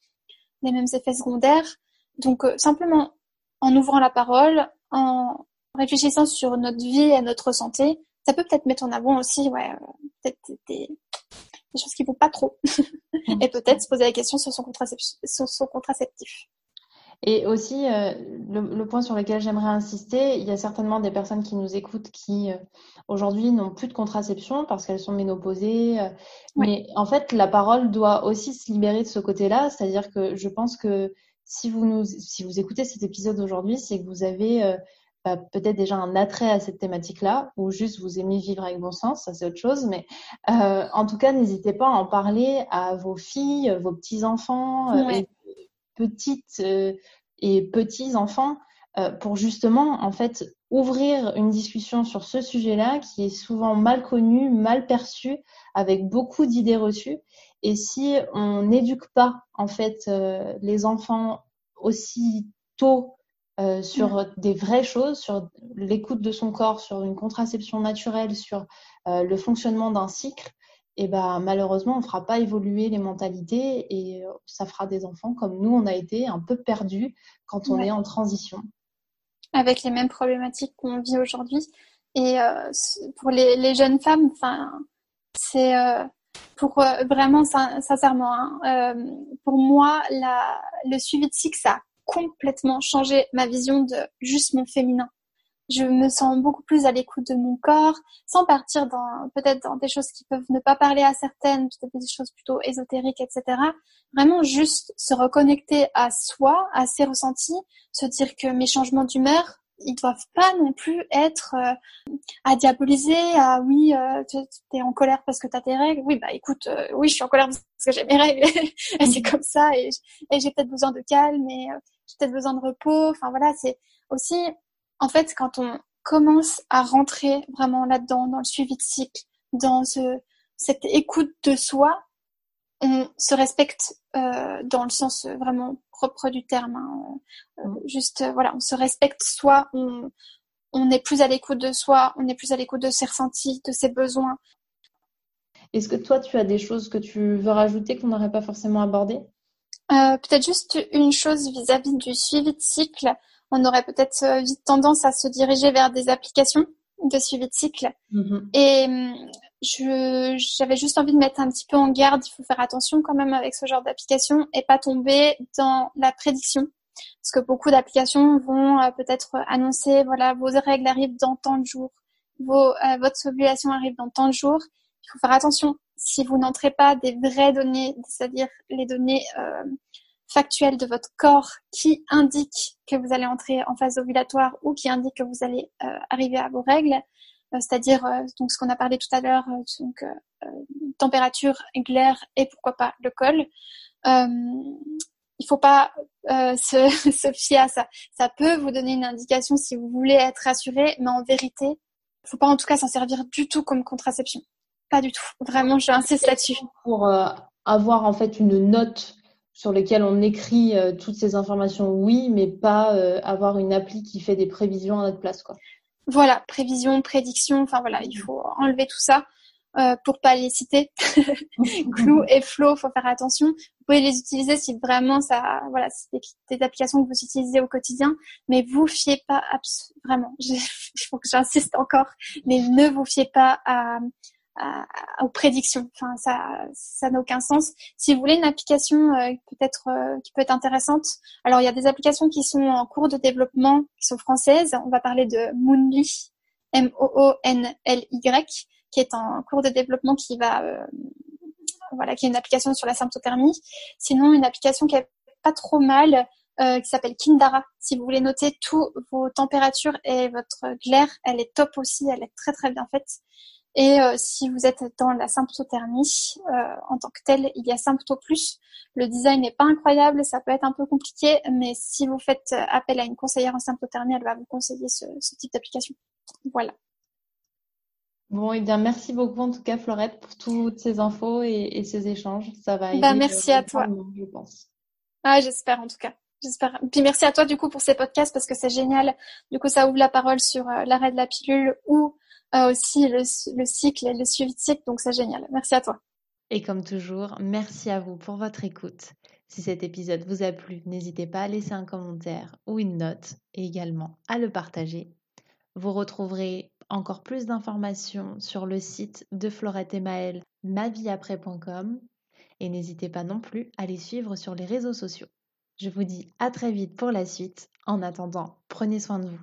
B: les mêmes effets secondaires. Donc euh, simplement en ouvrant la parole en réfléchissant sur notre vie et notre santé ça peut peut-être mettre en avant aussi ouais euh, peut-être des, des, choses qui vont pas trop. [laughs] Et peut-être se poser la question sur son contraceptif sur son contraceptif
A: et aussi, euh, le, point sur lequel j'aimerais insister, il y a certainement des personnes qui nous écoutent qui, euh, aujourd'hui, n'ont plus de contraception parce qu'elles sont ménopausées. Euh, mais en fait, la parole doit aussi se libérer de ce côté-là. C'est-à-dire que je pense que si vous, nous, si vous écoutez cet épisode aujourd'hui, c'est que vous avez bah, peut-être déjà un attrait à cette thématique-là ou juste vous aimez vivre avec bon sens, ça c'est autre chose. Mais en tout cas, n'hésitez pas à en parler à vos filles, vos petits-enfants petites euh, et petits enfants euh, pour justement en fait ouvrir une discussion sur ce sujet-là qui est souvent mal connu, mal perçu, avec beaucoup d'idées reçues. Et si on n'éduque pas en fait euh, les enfants aussi tôt sur des vraies choses, sur l'écoute de son corps, sur une contraception naturelle, sur le fonctionnement d'un cycle, et ben malheureusement on fera pas évoluer les mentalités et euh, ça fera des enfants comme nous on a été un peu perdus quand on est en transition.
B: Avec les mêmes problématiques qu'on vit aujourd'hui. Et euh, pour les, jeunes femmes, enfin c'est euh, pour vraiment sincèrement hein, pour moi la, le suivi de cycle ça a complètement changé ma vision de juste mon féminin je me sens beaucoup plus à l'écoute de mon corps, sans partir dans peut-être dans des choses qui peuvent ne pas parler à certaines, peut-être des choses plutôt ésotériques, etc. Vraiment juste se reconnecter à soi, à ses ressentis, se dire que mes changements d'humeur, ils doivent pas non plus être euh, à diaboliser, à oui, euh, tu es en colère parce que tu as tes règles. Oui, bah écoute, euh, oui, je suis en colère parce que j'ai mes règles [laughs] et c'est comme ça et, j'ai peut-être besoin de calme et euh, j'ai peut-être besoin de repos. Enfin voilà, c'est aussi en fait, quand on commence à rentrer vraiment là-dedans, dans le suivi de cycle, dans ce, cette écoute de soi, on se respecte euh, dans le sens vraiment propre du terme. Hein. Euh, mm. juste, euh, voilà, on se respecte soi, on, on est plus à l'écoute de soi, on est plus à l'écoute de ses ressentis, de ses besoins.
A: Est-ce que toi, tu as des choses que tu veux rajouter qu'on n'aurait pas forcément abordées?
B: Peut-être juste une chose vis à -vis du suivi de cycle on aurait peut-être euh, vite tendance à se diriger vers des applications de suivi de cycle. Mm-hmm. Et je, j'avais juste envie de mettre un petit peu en garde. Il faut faire attention quand même avec ce genre d'application et pas tomber dans la prédiction. Parce que beaucoup d'applications vont euh, peut-être annoncer, voilà, vos règles arrivent dans tant de jours, vos, euh, votre ovulation arrive dans tant de jours. Il faut faire attention si vous n'entrez pas des vraies données, c'est-à-dire les données euh, factuel de votre corps qui indique que vous allez entrer en phase ovulatoire ou qui indique que vous allez euh, arriver à vos règles, euh, c'est-à-dire euh, donc ce qu'on a parlé tout à l'heure, donc température, glaire et pourquoi pas le col. il faut pas [laughs] se, se, fier à ça. Ça peut vous donner une indication si vous voulez être rassuré, mais en vérité, il faut pas en tout cas s'en servir du tout comme contraception. Pas du tout. Vraiment, je insiste là-dessus.
A: Pour avoir en fait une note sur lesquels on écrit euh, toutes ces informations, oui, mais pas euh, avoir une appli qui fait des prévisions à notre place, quoi.
B: Voilà, prévision, prédiction, enfin voilà, il faut enlever tout ça euh, pour pas les citer. [laughs] Clou et Flow, faut faire attention. Vous pouvez les utiliser si vraiment ça, voilà, c'est des, applications que vous utilisez au quotidien, mais vous fiez pas vraiment. [laughs] Il faut que j'insiste encore, mais ne vous fiez pas à aux prédictions. Enfin, ça, ça n'a aucun sens. Si vous voulez une application euh, peut-être euh, qui peut être intéressante, alors il y a des applications qui sont en cours de développement, qui sont françaises. On va parler de Moonly, M-O-O-N-L-Y, qui est en cours de développement, qui va, euh, voilà, qui est une application sur la symptothermie. Sinon, une application qui est pas trop mal, qui s'appelle Kindara. Si vous voulez noter tous vos températures et votre glaire, elle est top aussi, elle est très très bien faite. Et euh, si vous êtes dans la symptothermie, euh, en tant que telle, il y a Sympto Plus. Le design n'est pas incroyable, ça peut être un peu compliqué, mais si vous faites appel à une conseillère en symptothermie, elle va vous conseiller ce, type d'application. Voilà.
A: Bon, et eh bien, merci beaucoup en tout cas, Florette, pour toutes ces infos et, ces échanges. Ça va
B: bah, merci à toi.
A: Je pense.
B: Ah, j'espère en tout cas. J'espère. Puis merci à toi du coup pour ces podcasts parce que c'est génial. Du coup, ça ouvre la parole sur euh, l'arrêt de la pilule ou aussi le, le cycle et le suivi de cycle. Donc c'est génial. Merci à toi.
A: Et comme toujours, merci à vous pour votre écoute. Si cet épisode vous a plu, n'hésitez pas à laisser un commentaire ou une note et également à le partager. Vous retrouverez encore plus d'informations sur le site de Florette et Maël, mavieaprès.com et n'hésitez pas non plus à les suivre sur les réseaux sociaux. Je vous dis à très vite pour la suite. En attendant, prenez soin de vous.